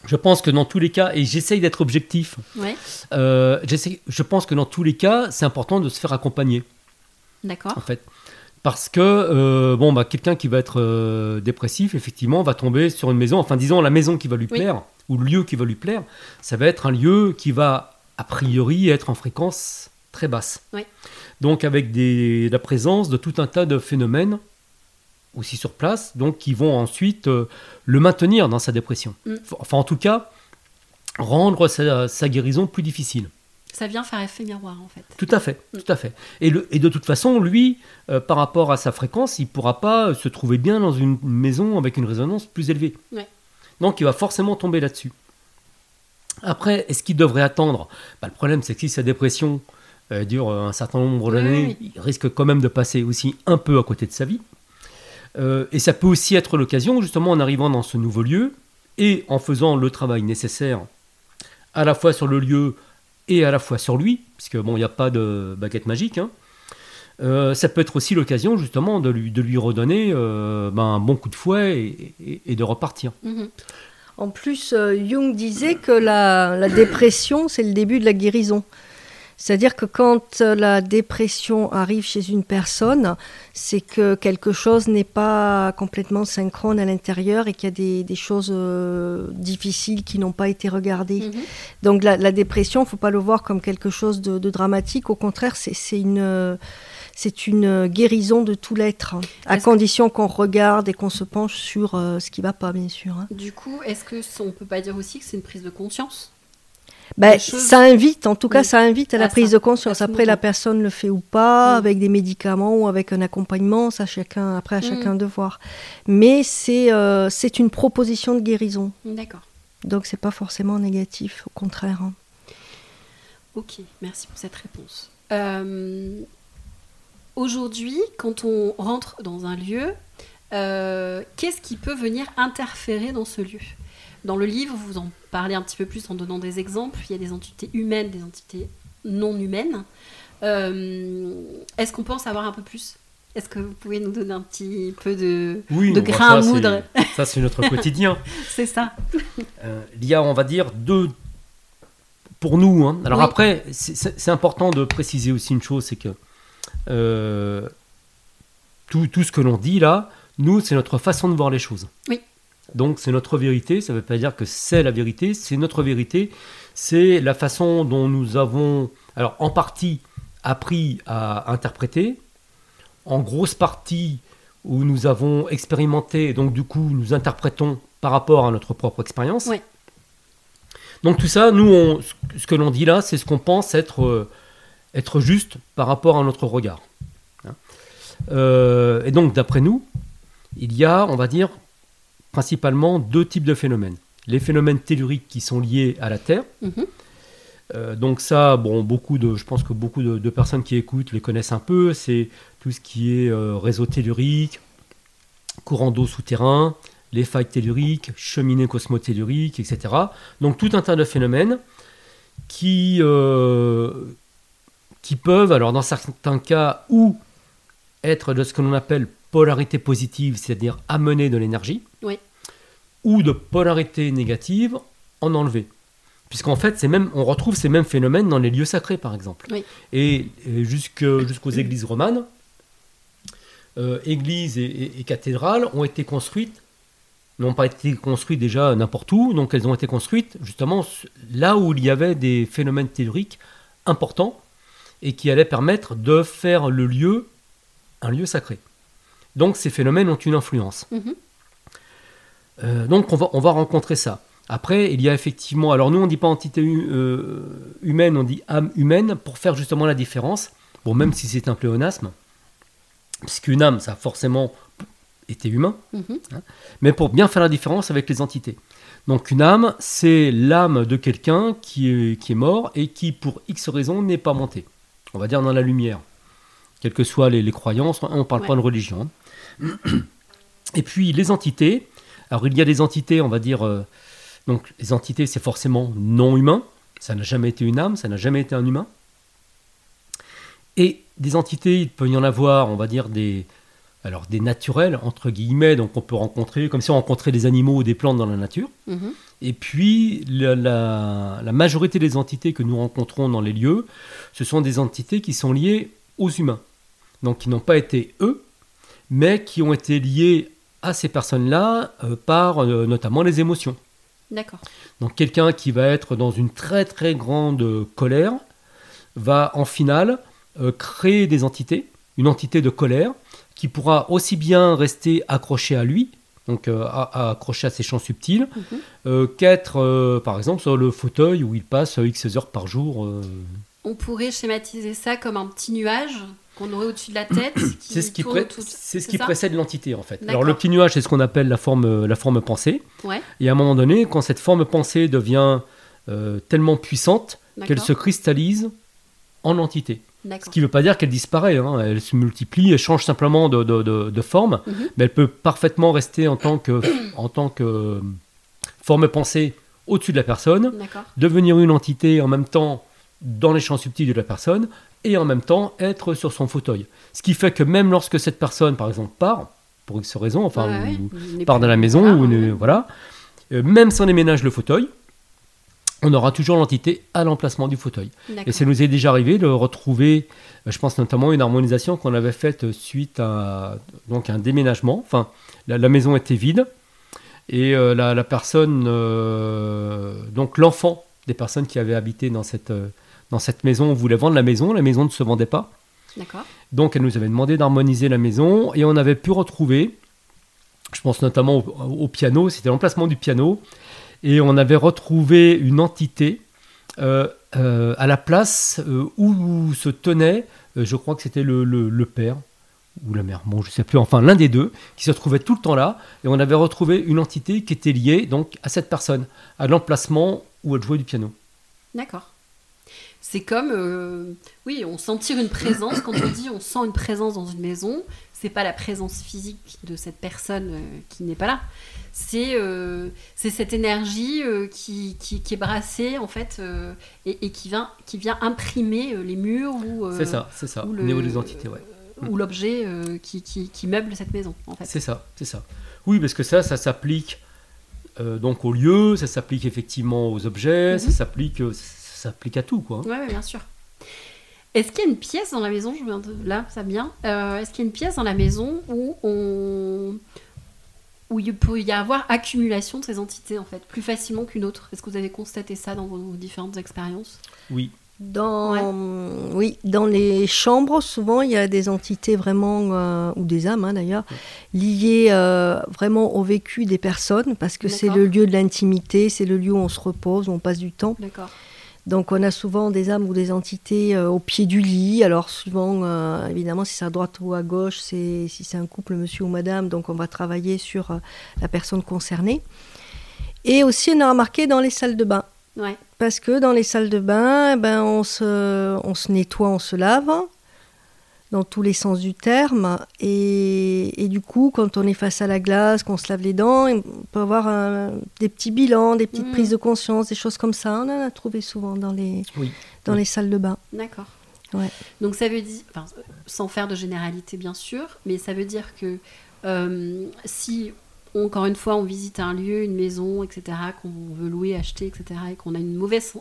je pense que dans tous les cas, et j'essaye d'être objectif, ouais. euh, je pense que dans tous les cas, c'est important de se faire accompagner, d'accord. En fait. Parce que, euh, bon, bah, quelqu'un qui va être euh, dépressif, effectivement, va tomber sur une maison, enfin, disons, la maison qui va lui Oui. plaire, ou le lieu qui va lui plaire, ça va être un lieu qui va, a priori, être en fréquence très basse. Oui. Donc, avec des, la présence de tout un tas de phénomènes aussi sur place, donc qui vont ensuite euh, le maintenir dans sa dépression. Mm. Enfin, en tout cas, rendre sa, sa guérison plus difficile. ça vient faire effet miroir en fait Tout à fait, Mm. tout à fait. Et, le, et de toute façon, lui, euh, par rapport à sa fréquence, il ne pourra pas se trouver bien dans une maison avec une résonance plus élevée. Ouais. Donc, il va forcément tomber là-dessus. Après, est-ce qu'il devrait attendre? Bah, Le problème, c'est que si sa dépression euh, dure euh, un certain nombre d'années, oui, il risque quand même de passer aussi un peu à côté de sa vie. Euh, et ça peut aussi être l'occasion, justement, en arrivant dans ce nouveau lieu et en faisant le travail nécessaire à la fois sur le lieu et à la fois sur lui, puisque bon, il n'y a pas de baguette magique. hein. Euh, ça peut être aussi l'occasion justement de lui, de lui redonner euh, ben, un bon coup de fouet et, et- et de repartir. Mhm. En plus, euh, Jung disait que la, la dépression, c'est le début de la guérison. C'est-à-dire que quand la dépression arrive chez une personne, c'est que quelque chose n'est pas complètement synchrone à l'intérieur et qu'il y a des, des choses euh, difficiles qui n'ont pas été regardées. Mhm. Donc la, la dépression, il ne faut pas le voir comme quelque chose de, de dramatique. Au contraire, c'est c'est une, euh, c'est une guérison de tout l'être, hein. à condition qu'on regarde et qu'on se penche sur euh, ce qui ne va pas, bien sûr. hein. du coup est-ce que on peut pas dire aussi que c'est une prise de conscience? Ben, ça invite, en tout cas, Oui. ça invite à la prise ça, de conscience. Après, la personne le fait ou pas, Mm. avec des médicaments ou avec un accompagnement, ça chacun, après à Mm. chacun de voir. Mais c'est euh, c'est une proposition de guérison, d'accord donc c'est pas forcément négatif, au contraire. hein. Ok, merci pour cette réponse. Euh, Aujourd'hui, quand on rentre dans un lieu, euh, qu'est-ce qui peut venir interférer dans ce lieu? Dans le livre, vous en parlez un petit peu plus en donnant des exemples. Il y a des entités humaines, des entités non humaines. Euh, Est-ce qu'on peut en savoir un peu plus? Est-ce que vous pouvez nous donner un petit peu de, Oui, de grain à ça, moudre? Ça, c'est notre quotidien. C'est ça. Euh, il y a, on va dire, deux. Pour nous, hein. alors Oui. après, c'est important de préciser aussi une chose c'est que euh, tout, tout ce que l'on dit là, nous, c'est notre façon de voir les choses. Oui. Donc, c'est notre vérité. Ça ne veut pas dire que c'est la vérité, c'est notre vérité. C'est la façon dont nous avons, alors en partie, appris à interpréter, en grosse partie où nous avons expérimenté, et donc du coup, nous interprétons par rapport à notre propre expérience. Donc tout ça, nous, on- ce que l'on dit là, c'est ce qu'on pense être, euh, être juste par rapport à notre regard. Hein. Euh, et donc, d'après nous, il y a, on va dire, principalement deux types de phénomènes. Les phénomènes telluriques qui sont liés à la Terre. Mhm. Euh, donc ça, bon, beaucoup de, je pense que beaucoup de, de personnes qui écoutent les connaissent un peu. C'est tout ce qui est euh, réseau tellurique, courant d'eau souterrain, les failles telluriques, cheminées cosmotelluriques, etc. Donc tout un tas de phénomènes qui, qui peuvent, alors dans certains cas, ou être de ce que l'on appelle polarité positive, c'est-à-dire amener de l'énergie, Oui. ou de polarité négative, en enlever. Puisqu'en fait, c'est même, on retrouve ces mêmes phénomènes dans les lieux sacrés, par exemple. Oui. Et, jusqu'aux églises romanes, euh, églises et, et- et cathédrales ont été construites, n'ont pas été construites déjà n'importe où, donc elles ont été construites justement là où il y avait des phénomènes telluriques importants et qui allaient permettre de faire le lieu un lieu sacré. Donc ces phénomènes ont une influence. Mhm. Euh, donc on va, on va rencontrer ça. Après, il y a effectivement, alors nous on ne dit pas entité euh, humaine, on dit âme humaine pour faire justement la différence. Bon, même si c'est un pléonasme, puisqu'une âme, ça a forcément été humain, Mhm. mais pour bien faire la différence avec les entités. Donc une âme, c'est l'âme de quelqu'un qui est, qui est mort et qui, pour X raison, n'est pas monté. On va dire dans la lumière. Quelles que soient les, les croyances, on ne parle pas de religion. hein. Et puis les entités. Alors il y a des entités, on va dire... euh, donc les entités, c'est forcément non humain. Ça n'a jamais été une âme, ça n'a jamais été un humain. Et des entités, il peut y en avoir, on va dire, des, alors des naturels, entre guillemets, donc on peut rencontrer, comme si on rencontrait des animaux ou des plantes dans la nature. Mhm. Et puis, la, la- la majorité des entités que nous rencontrons dans les lieux, ce sont des entités qui sont liées aux humains. Donc, qui n'ont pas été eux, mais qui ont été liées à ces personnes-là euh, par euh, notamment les émotions. D'accord. Donc, quelqu'un qui va être dans une très très grande colère va en finale euh, créer des entités, une entité de colère qui pourra aussi bien rester accrochée à lui, donc euh, à- à- accrochée à ses champs subtils, euh, qu'être euh, par exemple sur le fauteuil où il passe euh, X heures par jour. On pourrait schématiser ça comme un petit nuage qu'on aurait au-dessus de la tête. qui C'est ce qui, pré- autour- c'est ce qui précède l'entité en fait. Alors le petit nuage, c'est ce qu'on appelle la forme, la forme pensée. Ouais, Et à un moment donné, quand cette forme pensée devient tellement puissante qu'elle se cristallise en entité. Ce qui ne veut pas dire qu'elle disparaît, hein. elle se multiplie, elle change simplement de, de- de- de forme, Mhm. mais elle peut parfaitement rester en tant que, en tant que forme pensée au-dessus de la personne, devenir une entité en même temps dans les champs subtils de la personne, et en même temps être sur son fauteuil. Ce qui fait que même lorsque cette personne, par exemple, part, pour X raison, enfin, Ouais, ouais. ou- part de la maison, voilà, ou ouais. voilà, euh, même si on déménage le fauteuil, on aura toujours l'entité à l'emplacement du fauteuil. Et ça nous est déjà arrivé de retrouver, je pense notamment une harmonisation qu'on avait faite suite à donc un déménagement. Enfin, la, la maison était vide et euh, la, la personne, euh, donc l'enfant des personnes qui avaient habité dans cette, euh, dans cette maison voulait vendre la maison. La maison ne se vendait pas. Donc elle nous avait demandé d'harmoniser la maison et on avait pu retrouver, je pense notamment au, au piano, c'était l'emplacement du piano, et on avait retrouvé une entité euh, euh, à la place euh, où se tenait, je crois que c'était le, le- le père ou la mère, bon je sais plus, enfin l'un des deux, qui se trouvait tout le temps là, et on avait retrouvé une entité qui était liée donc à cette personne, à l'emplacement où elle jouait du piano. D'accord. C'est comme, oui, on sentir une présence. Quand on dit on sent une présence dans une maison, c'est pas la présence physique de cette personne qui n'est pas là. C'est euh, cette énergie euh, qui, qui, qui est brassée en fait euh, et, et qui vient qui vient imprimer euh, les murs ou euh, C'est ça, c'est ça. ou le- niveau des entités, ouais. ou l'objet euh, qui, qui, qui meuble cette maison en fait. C'est ça, c'est ça. Oui, parce que ça, ça s'applique euh, donc au lieu, ça s'applique effectivement aux objets, ça Mhm. s'applique, euh, ça s'applique à tout, quoi. Ouais, ouais, bien sûr. Est-ce qu'il y a une pièce dans la maison, je viens de... là, ça vient, euh, est-ce qu'il y a une pièce dans la maison où on... où il peut y avoir accumulation de ces entités, en fait, plus facilement qu'une autre. Est-ce que vous avez constaté ça dans vos, différentes expériences? Oui, Dans, oui, dans les chambres, souvent, il y a des entités vraiment, euh, ou des âmes hein, d'ailleurs, liées euh, vraiment au vécu des personnes, parce que c'est le lieu de l'intimité, c'est le lieu où on se repose, où on passe du temps. D'accord. Donc on a souvent des âmes ou des entités euh, au pied du lit. Alors suivant, euh, évidemment, si c'est à droite ou à gauche, c'est si c'est un couple, monsieur ou madame, donc on va travailler sur euh, la personne concernée. Et aussi, on a remarqué dans les salles de bain. Ouais. Parce que dans les salles de bain, ben, on, se, on se nettoie, on se lave, dans tous les sens du terme. Et, et du coup, quand on est face à la glace, qu'on se lave les dents, on peut avoir un- des petits bilans, des petites Mhm. prises de conscience, des choses comme ça. On en a trouvé souvent dans les, oui. dans Oui. les salles de bain. D'accord. Ouais. Donc ça veut dire, enfin, sans faire de généralité bien sûr, mais ça veut dire que euh, si, encore une fois, on visite un lieu, une maison, etc., qu'on veut louer, acheter, etc., et qu'on a une mauvaise,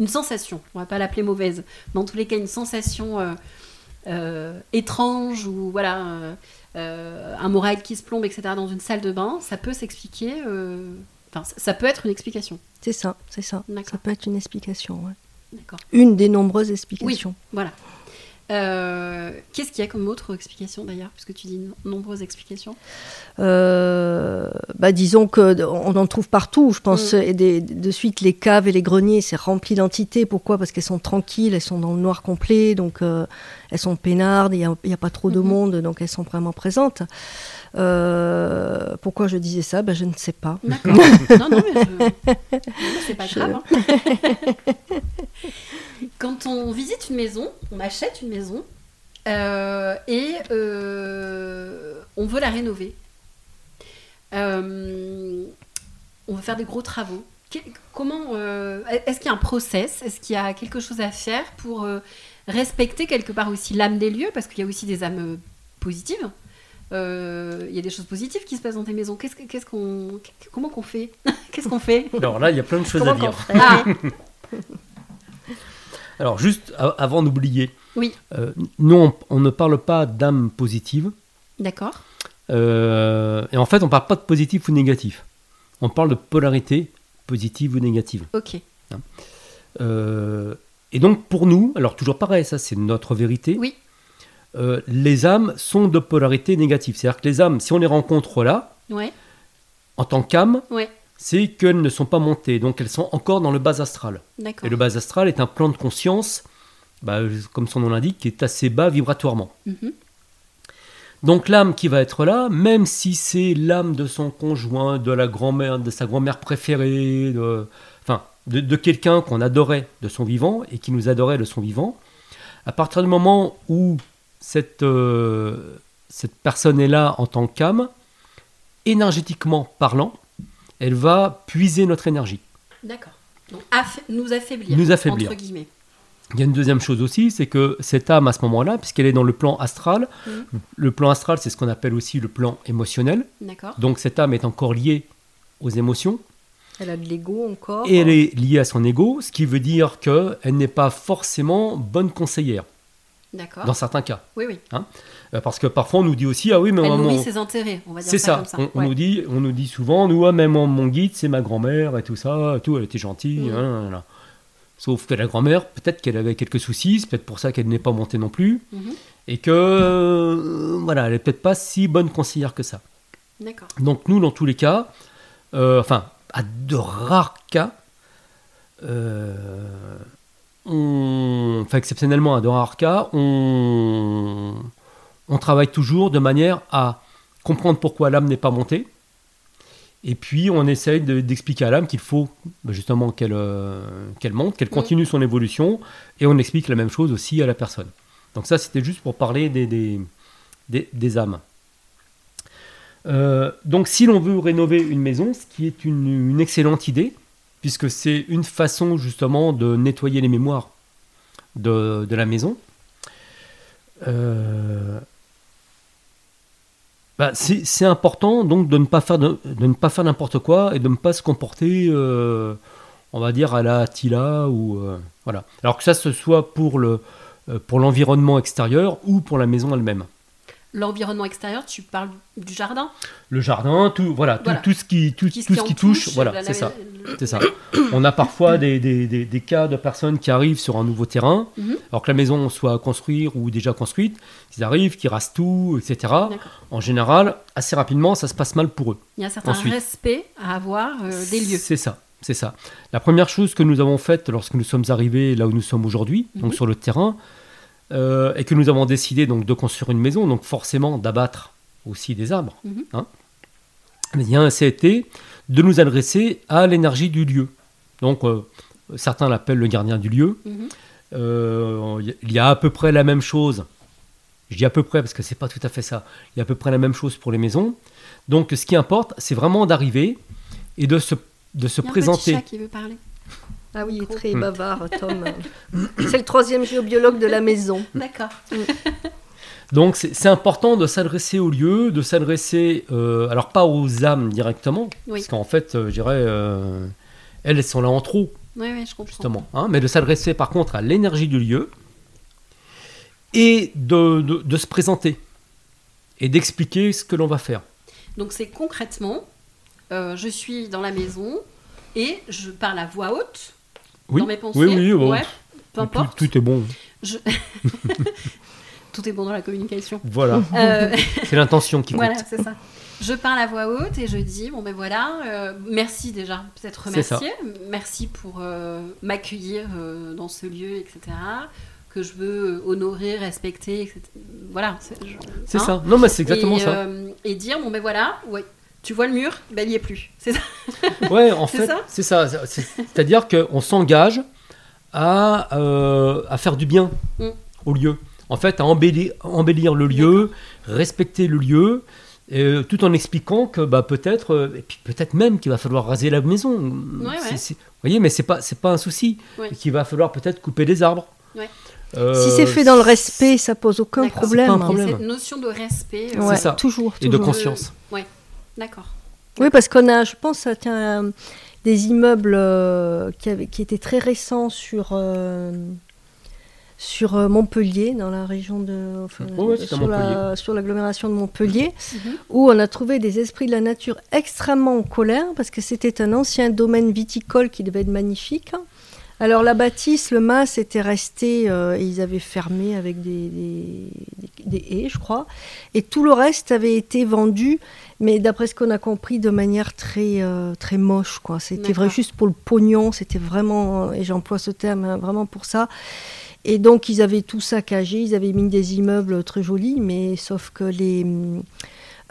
une sensation, on va pas l'appeler mauvaise, mais en tous les cas une sensation euh, étrange ou voilà, euh, euh, un moral qui se plombe, etc., dans une salle de bain, ça peut s'expliquer, euh, enfin, ça- peut être une explication. C'est ça, c'est ça. Ça peut être une explication. ouais. D'accord. Une des nombreuses explications. Voilà. Euh, Qu'est-ce qu'il y a comme autre explication d'ailleurs Puisque tu dis no- nombreuses explications. Euh, bah, disons que on en trouve partout. Je pense Mm. et des- de suite les caves et les greniers, c'est rempli d'entités. Pourquoi? Parce qu'elles sont tranquilles, elles sont dans le noir complet, donc euh, elles sont peinardes. Il n'y a, a pas trop de Mhm. monde, donc elles sont vraiment présentes. Euh, pourquoi je disais ça? Ben, Je ne sais pas. D'accord. non, non, mais je- c'est pas Je- grave. hein. Quand on visite une maison, on achète une maison euh, et euh, on veut la rénover. On veut faire des gros travaux. Comment Est-ce qu'il y a un process? Est-ce qu'il y a quelque chose à faire pour respecter quelque part aussi l'âme des lieux? Parce qu'il y a aussi des âmes positives. Euh, Il y a des choses positives qui se passent dans tes maisons. Qu'est-ce que- qu'est-ce qu'on, comment qu'on fait Qu'est-ce qu'on fait Alors là, il y a plein de choses Comment à dire. Ah, Alors, juste avant d'oublier, Oui. euh, nous, on, on ne parle pas d'âme positive. d'accord. Euh, et en fait, on ne parle pas de positif ou négatif. On parle de polarité positive ou négative. Ok. Euh, et donc, pour nous, alors toujours pareil, ça c'est notre vérité, Oui. Euh, les âmes sont de polarité négative. C'est-à-dire que les âmes, si on les rencontre là, Ouais. en tant qu'âme, Ouais. c'est qu'elles ne sont pas montées, donc elles sont encore dans le bas astral. Et le bas astral est un plan de conscience, bah, comme son nom l'indique, qui est assez bas vibratoirement. Mhm. Donc l'âme qui va être là, même si c'est l'âme de son conjoint, de la grand-mère, de sa grand-mère préférée, de, enfin, de, de quelqu'un qu'on adorait de son vivant et qui nous adorait de son vivant, à partir du moment où cette, euh, cette personne est là en tant qu'âme, énergétiquement parlant, elle va puiser notre énergie. D'accord. Donc aff- nous affaiblir. Nous affaiblir. Entre guillemets. Il y a une deuxième chose aussi, c'est que cette âme à ce moment-là, puisqu'elle est dans le plan astral, Mhm. le plan astral c'est ce qu'on appelle aussi le plan émotionnel, D'accord. donc cette âme est encore liée aux émotions Elle a de l'ego encore. et elle est liée à son ego, ce qui veut dire qu'elle n'est pas forcément bonne conseillère D'accord. dans certains cas. Oui, oui. Euh, Parce que parfois on nous dit aussi, ah oui, mais Elle nourrit mon- ses intérêts, on va dire c'est ça, ça, comme ça. On, nous dit, on nous dit souvent, nous, ah, même mon, guide, c'est ma grand-mère et tout ça, tout, elle était gentille. Mhm. hein. Sauf que la grand-mère, peut-être qu'elle avait quelques soucis, c'est peut-être pour ça qu'elle n'est pas montée non plus, Mhm. et que, euh, voilà, elle n'est peut-être pas si bonne conseillère que ça. D'accord. Donc nous, dans tous les cas, euh, enfin, à de rares cas, euh, on, enfin exceptionnellement à de rares cas, on, on travaille toujours de manière à comprendre pourquoi l'âme n'est pas montée Et puis, on essaye de- d'expliquer à l'âme qu'il faut bah, justement qu'elle euh, qu'elle monte, qu'elle continue son évolution. Et on explique la même chose aussi à la personne. Donc ça, c'était juste pour parler des, des, des- des âmes. Euh, donc, si l'on veut rénover une maison, ce qui est une, une excellente idée, puisque c'est une façon justement de nettoyer les mémoires de, la maison, euh, bah, c'est important donc de ne pas faire n'importe quoi et de ne pas se comporter, euh, on va dire à la Attila ou euh, voilà. Alors que ça ce soit pour l'environnement extérieur ou pour la maison elle-même. L'environnement extérieur, tu parles du jardin Le jardin, tout voilà, tout, Voilà. tout ce qui tout, tout ce qui touche, touche, voilà, c'est ça. C'est ça. On a parfois des, des- des- des cas de personnes qui arrivent sur un nouveau terrain, Mhm. alors que la maison soit à construire ou déjà construite, ils arrivent, qui rasent tout, etc. En général, assez rapidement, ça se passe mal pour eux. Il y a un certain Ensuite. respect à avoir euh, des lieux. C'est ça, c'est ça. La première chose que nous avons faite lorsque nous sommes arrivés là où nous sommes aujourd'hui, donc Mhm. sur le terrain, euh, et que nous avons décidé donc de construire une maison, donc forcément d'abattre aussi des arbres, Mhm. hein, eh bien, été de nous adresser à l'énergie du lieu. Donc, euh, certains l'appellent le gardien du lieu. Mhm. Euh, il y a à peu près la même chose. Je dis à peu près parce que c'est pas tout à fait ça. Il y a à peu près la même chose pour les maisons. Donc, ce qui importe, c'est vraiment d'arriver et de se, de se Il y a un présenter. petit chat qui veut parler. Ah oui, très Hmm. bavard, Tom. C'est le troisième géobiologue de la maison. D'accord. Donc, c'est important de s'adresser au lieu, de s'adresser, euh, alors pas aux âmes directement, Oui. parce qu'en fait, euh, je dirais, euh, elles, elles sont là en trop, Oui, oui, je comprends. justement. hein, mais de s'adresser par contre à l'énergie du lieu et de, de- de se présenter et d'expliquer ce que l'on va faire. Donc c'est concrètement, euh, je suis dans la maison et je parle à voix haute Oui, dans mes pensées. oui, oui, bon, Ouais, peu importe. tout, tout est bon. Je- Tout est bon dans la communication. Voilà, Euh, c'est l'intention qui compte. voilà, c'est ça. Je parle à voix haute et je dis bon ben voilà, euh, merci déjà, peut-être remercier, merci pour euh, m'accueillir euh, dans ce lieu, etc. Que je veux honorer, respecter, etc. Voilà. C'est hein. ça. Non, mais c'est exactement et, ça. euh, et dire bon ben voilà, ouais, tu vois le mur, ben il y est plus. C'est ça. Ouais, en C'est fait, ça c'est ça. C'est- C'est-à-dire qu'on s'engage à, euh, à faire du bien Mm. au lieu. En fait, à embellir, embellir le lieu, respecter le lieu, euh, tout en expliquant que bah, peut-être, euh, et puis peut-être même qu'il va falloir raser la maison. Ouais, Vous voyez, mais c'est pas, c'est pas un souci. Ouais. Qu'il va falloir peut-être couper des arbres. Ouais. Euh, si c'est fait dans le respect, ça pose aucun problème. C'est pas un problème. cette notion de respect. euh, ça. Toujours, Et de conscience. D'accord. Oui, parce qu'on a, je pense, des immeubles euh, qui, avaient- qui étaient très récents sur, euh, sur euh, Montpellier, dans la région de. enfin, ouais, la- sur l'agglomération de Montpellier, Mhm. où on a trouvé des esprits de la nature extrêmement en colère, parce que c'était un ancien domaine viticole qui devait être magnifique. Alors la bâtisse, le mas était resté, euh, et ils avaient fermé avec des, des, haies, je crois, et tout le reste avait été vendu, mais d'après ce qu'on a compris, de manière très, euh, très moche. quoi. C'était vrai juste pour le pognon, c'était vraiment, et j'emploie ce terme hein, vraiment pour ça. Et donc ils avaient tout saccagé, ils avaient mis des immeubles très jolis, mais sauf que les... hum,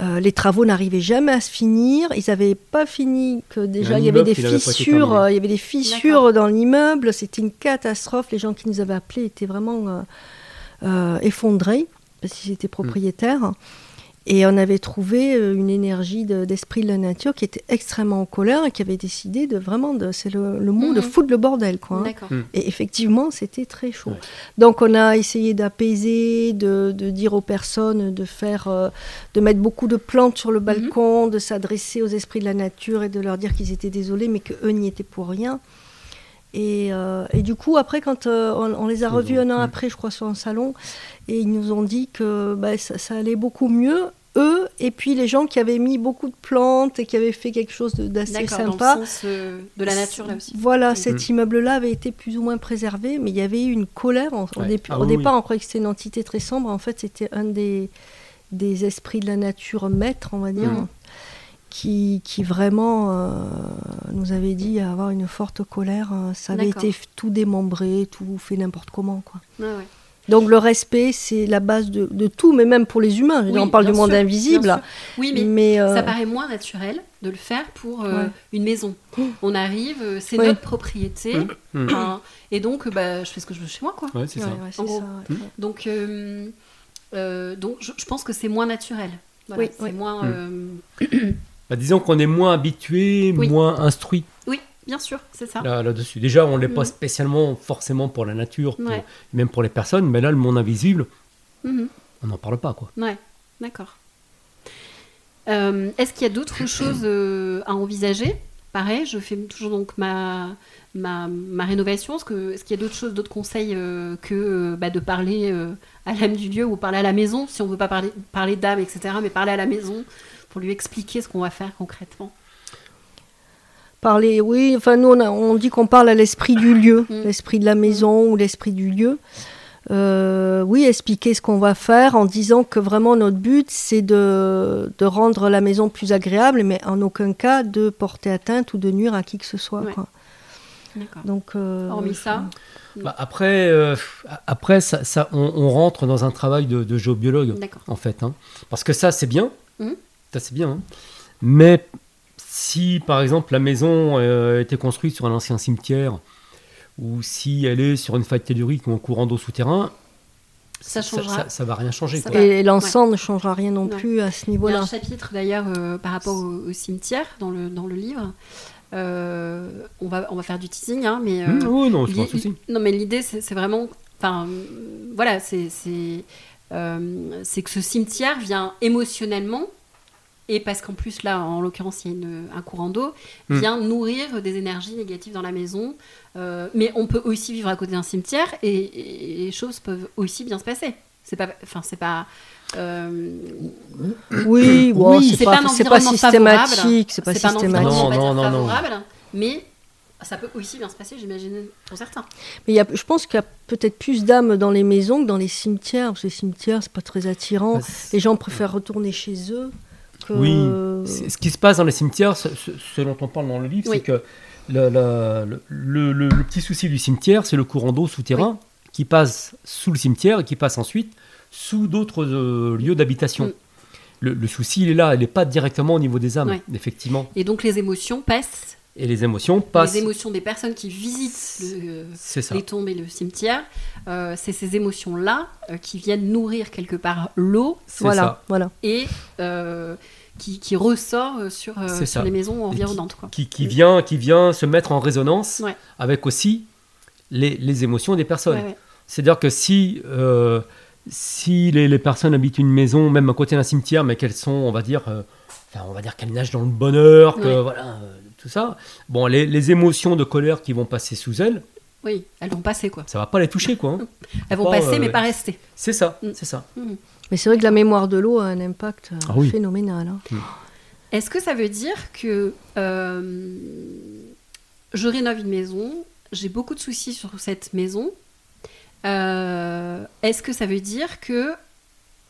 euh, les travaux n'arrivaient jamais à se finir. Ils n'avaient pas fini que déjà Un il y avait des fissures. euh, il y avait des fissures dans l'immeuble. C'était une catastrophe. Les gens qui nous avaient appelés étaient vraiment euh, euh, effondrés parce qu'ils étaient propriétaires. Et on avait trouvé euh, une énergie de- d'esprit de, la nature qui était extrêmement en colère et qui avait décidé de vraiment, de, c'est le, le mot, de Mhm. foutre le bordel. Quoi, hein. D'accord. Et effectivement, c'était très chaud. Ouais. Donc, on a essayé d'apaiser, de, de dire aux personnes de faire, euh, de mettre beaucoup de plantes sur le balcon, de s'adresser aux esprits de la nature et de leur dire qu'ils étaient désolés, mais qu'eux n'y étaient pour rien. Et, euh, et du coup, après, quand euh, on, on les a revus un an après, je crois, sur un salon, et ils nous ont dit que bah, ça, ça allait beaucoup mieux, eux, et puis les gens qui avaient mis beaucoup de plantes et qui avaient fait quelque chose de- d'assez dans sympa. le sens euh, de la nature là aussi. Voilà, Mhm. cet immeuble-là avait été plus ou moins préservé, mais il y avait eu une colère. En- Au, Ouais. dé- Ah au oui, départ, on croyait que c'était une entité très sombre. En fait, c'était un des, des esprits de la nature maîtres, on va dire, Mhm. qui, qui vraiment euh, nous avait dit avoir une forte colère. Ça avait été tout démembré, tout fait n'importe comment. Quoi. Ouais. Donc le respect, c'est la base de, de tout, mais même pour les humains. Oui, on parle du monde sûr, invisible. Oui, mais, mais, euh, ça paraît moins naturel de le faire pour euh, Ouais. une maison. On arrive, euh, c'est notre propriété, Mm. enfin, et donc bah, je fais ce que je veux chez moi, quoi. Ouais, c'est ouais, ça. ouais. Donc, euh, euh, donc je, je pense que c'est moins naturel. Voilà, Oui, c'est oui. moins. Mm. euh, Bah, disons qu'on est moins habitué, Oui. moins instruit Oui, bien sûr, c'est ça. là- là-dessus. Déjà, on ne l'est pas Mhm. spécialement forcément pour la nature, pour- Ouais. même pour les personnes, mais là, le monde invisible, Mhm. on n'en parle pas. quoi. Ouais, d'accord. Euh, Est-ce qu'il y a d'autres choses euh, à envisager? Pareil, je fais toujours donc ma, ma, ma rénovation. Est-ce qu'il y a d'autres choses, d'autres conseils euh, que bah, de parler à l'âme du lieu ou parler à la maison, si on ne veut pas parler, parler d'âme, etc., mais parler à la maison pour lui expliquer ce qu'on va faire concrètement? Parler, oui, enfin nous on, a- on dit qu'on parle à l'esprit du lieu, Mm. l'esprit de la maison ou l'esprit du lieu. Euh, oui, expliquer ce qu'on va faire en disant que vraiment notre but c'est de, de rendre la maison plus agréable, mais en aucun cas de porter atteinte ou de nuire à qui que ce soit. Ouais. quoi. D'accord. Donc, euh, Hormis je- ça, Bah, après, euh, après ça, ça- on, on rentre dans un travail de, de géobiologue, d'accord. en fait. hein. Parce que ça, c'est bien. Ça, c'est bien. hein. Mais si, par exemple, la maison euh, a été construite sur un ancien cimetière, ou si elle est sur une faille tellurique ou un courant d'eau souterrain, Ça changera. Ça, ça va rien changer. Quoi. va. Et l'ensemble ne changera rien non Ouais. plus à ce Il y a niveau-là. un chapitre d'ailleurs euh, par rapport au, au cimetière dans le, dans le livre. Euh, on, va, on va faire du teasing, hein, mais. euh, Mmh, oui, non, c'est pas un souci. Non, mais l'idée, c'est c'est vraiment. Enfin, euh, voilà, c'est c'est euh, c'est que ce cimetière vient émotionnellement, et parce qu'en plus, là, en l'occurrence, il y a une- un courant d'eau, Mm. vient nourrir des énergies négatives dans la maison. Euh, mais on peut aussi vivre à côté d'un cimetière, et, et les choses peuvent aussi bien se passer. C'est pas. Enfin, c'est pas. euh, Oui, bon, Oui, c'est pas, pas pas systématique, c'est pas pas systématique. Non, non, non, non. mais ça peut aussi bien se passer, j'imagine, pour certains. Mais il y a, je pense qu'il y a peut-être plus d'âmes dans les maisons que dans les cimetières. Parce que les cimetières, c'est pas très attirant. Bah, Les gens préfèrent retourner chez eux. Oui, Ce qui se passe dans les cimetières, ce, dont on parle dans le livre, Oui. c'est que le, le- le- le- le petit souci du cimetière, c'est le courant d'eau souterrain qui passe sous le cimetière et qui passe ensuite sous d'autres euh, lieux d'habitation. Mm. Le, souci, il est là, il n'est pas directement au niveau des âmes, Ouais. effectivement. Et donc les émotions passent, Et les émotions passent. les émotions des personnes qui visitent les tombes et le cimetière, euh, c'est ces émotions-là euh, qui viennent nourrir quelque part l'eau Voilà, ça. voilà. et qui, qui ressort euh, sur, euh, sur les maisons environnantes. Quoi. Qui, qui vient, qui vient se mettre en résonance Ouais. avec aussi les, les émotions des personnes. Ouais, ouais. C'est-à-dire que si, euh, si les, les personnes habitent une maison, même à côté d'un cimetière, mais qu'elles sont, on va dire, euh, enfin, on va dire qu'elles nagent dans le bonheur, que voilà, tout ça. Bon, les, les émotions de colère qui vont passer sous elles, Oui, elles vont passer quoi. ça va pas les toucher, quoi. hein. Elles vont Pas, passer euh, mais pas rester. C'est ça, Mm. c'est ça. Mais c'est vrai que la mémoire de l'eau a un impact euh, Ah oui. phénoménal. hein. Est-ce que ça veut dire que euh, je rénove une maison, j'ai beaucoup de soucis sur cette maison euh, Est-ce que ça veut dire que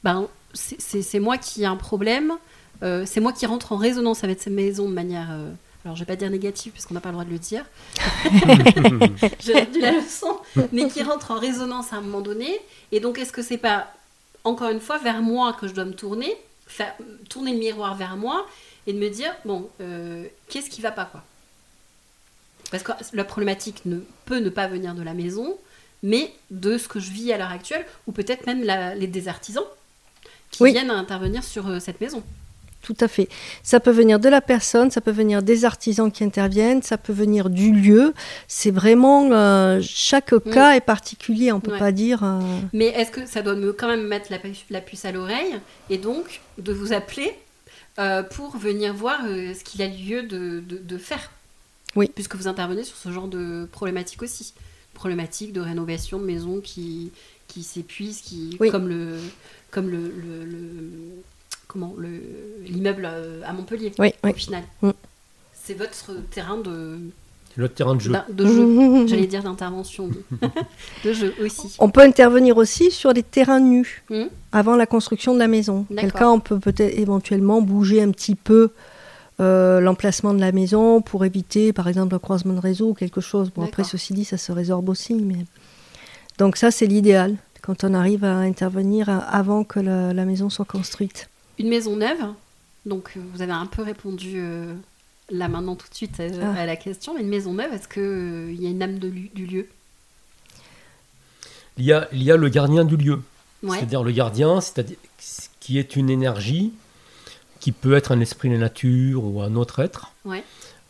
ben, c'est- moi qui ai un problème, euh, c'est moi qui rentre en résonance avec cette maison de manière... euh, alors je vais pas dire négative puisqu'on n'a pas le droit de le dire, j'ai retenu la leçon, mais qui rentre en résonance à un moment donné. Et donc est-ce que c'est pas, encore une fois, vers moi que je dois me tourner, faire, tourner le miroir vers moi et de me dire, bon, euh, qu'est-ce qui va pas quoi Parce que la problématique ne peut ne pas venir de la maison, mais de ce que je vis à l'heure actuelle, ou peut-être même la- les des artisans qui Oui. viennent à intervenir sur euh, cette maison. Tout à fait. Ça peut venir de la personne, ça peut venir des artisans qui interviennent, ça peut venir du lieu. C'est vraiment euh, chaque cas est particulier. On peut Mm. Ouais. pas dire. euh, Mais est-ce que ça doit me quand même mettre la, pu- la puce à l'oreille et donc de vous appeler euh, pour venir voir ce qu'il a lieu de, de- de faire? Oui. Puisque vous intervenez sur ce genre de problématique aussi. Problématique de rénovation de maisons qui, qui s'épuisent, qui, Oui. comme le comme le, le- le- comment le l'immeuble euh, à Montpellier Oui, oui. au final. Mm. C'est votre terrain de, C'est notre terrain de jeu. de jeu. J'allais dire d'intervention, de jeu aussi. On peut intervenir aussi sur les terrains nus Hmm avant la construction de la maison. D'accord. Quel cas on peut peut-être éventuellement bouger un petit peu euh, l'emplacement de la maison pour éviter, par exemple, un croisement de réseau ou quelque chose. Bon, après, ceci dit, ça se résorbe aussi. Mais... Donc ça, c'est l'idéal. quand on arrive à intervenir avant que la, la maison soit construite. Une maison neuve, donc euh, vous avez un peu répondu euh, là maintenant tout de suite euh, Ah. à la question. Une maison neuve, est-ce qu'il y a une âme de du lieu? Il y a, il y a le gardien du lieu. Ouais. C'est-à-dire le gardien, c'est-à-dire qui est une énergie qui peut être un esprit de la nature ou un autre être Ouais.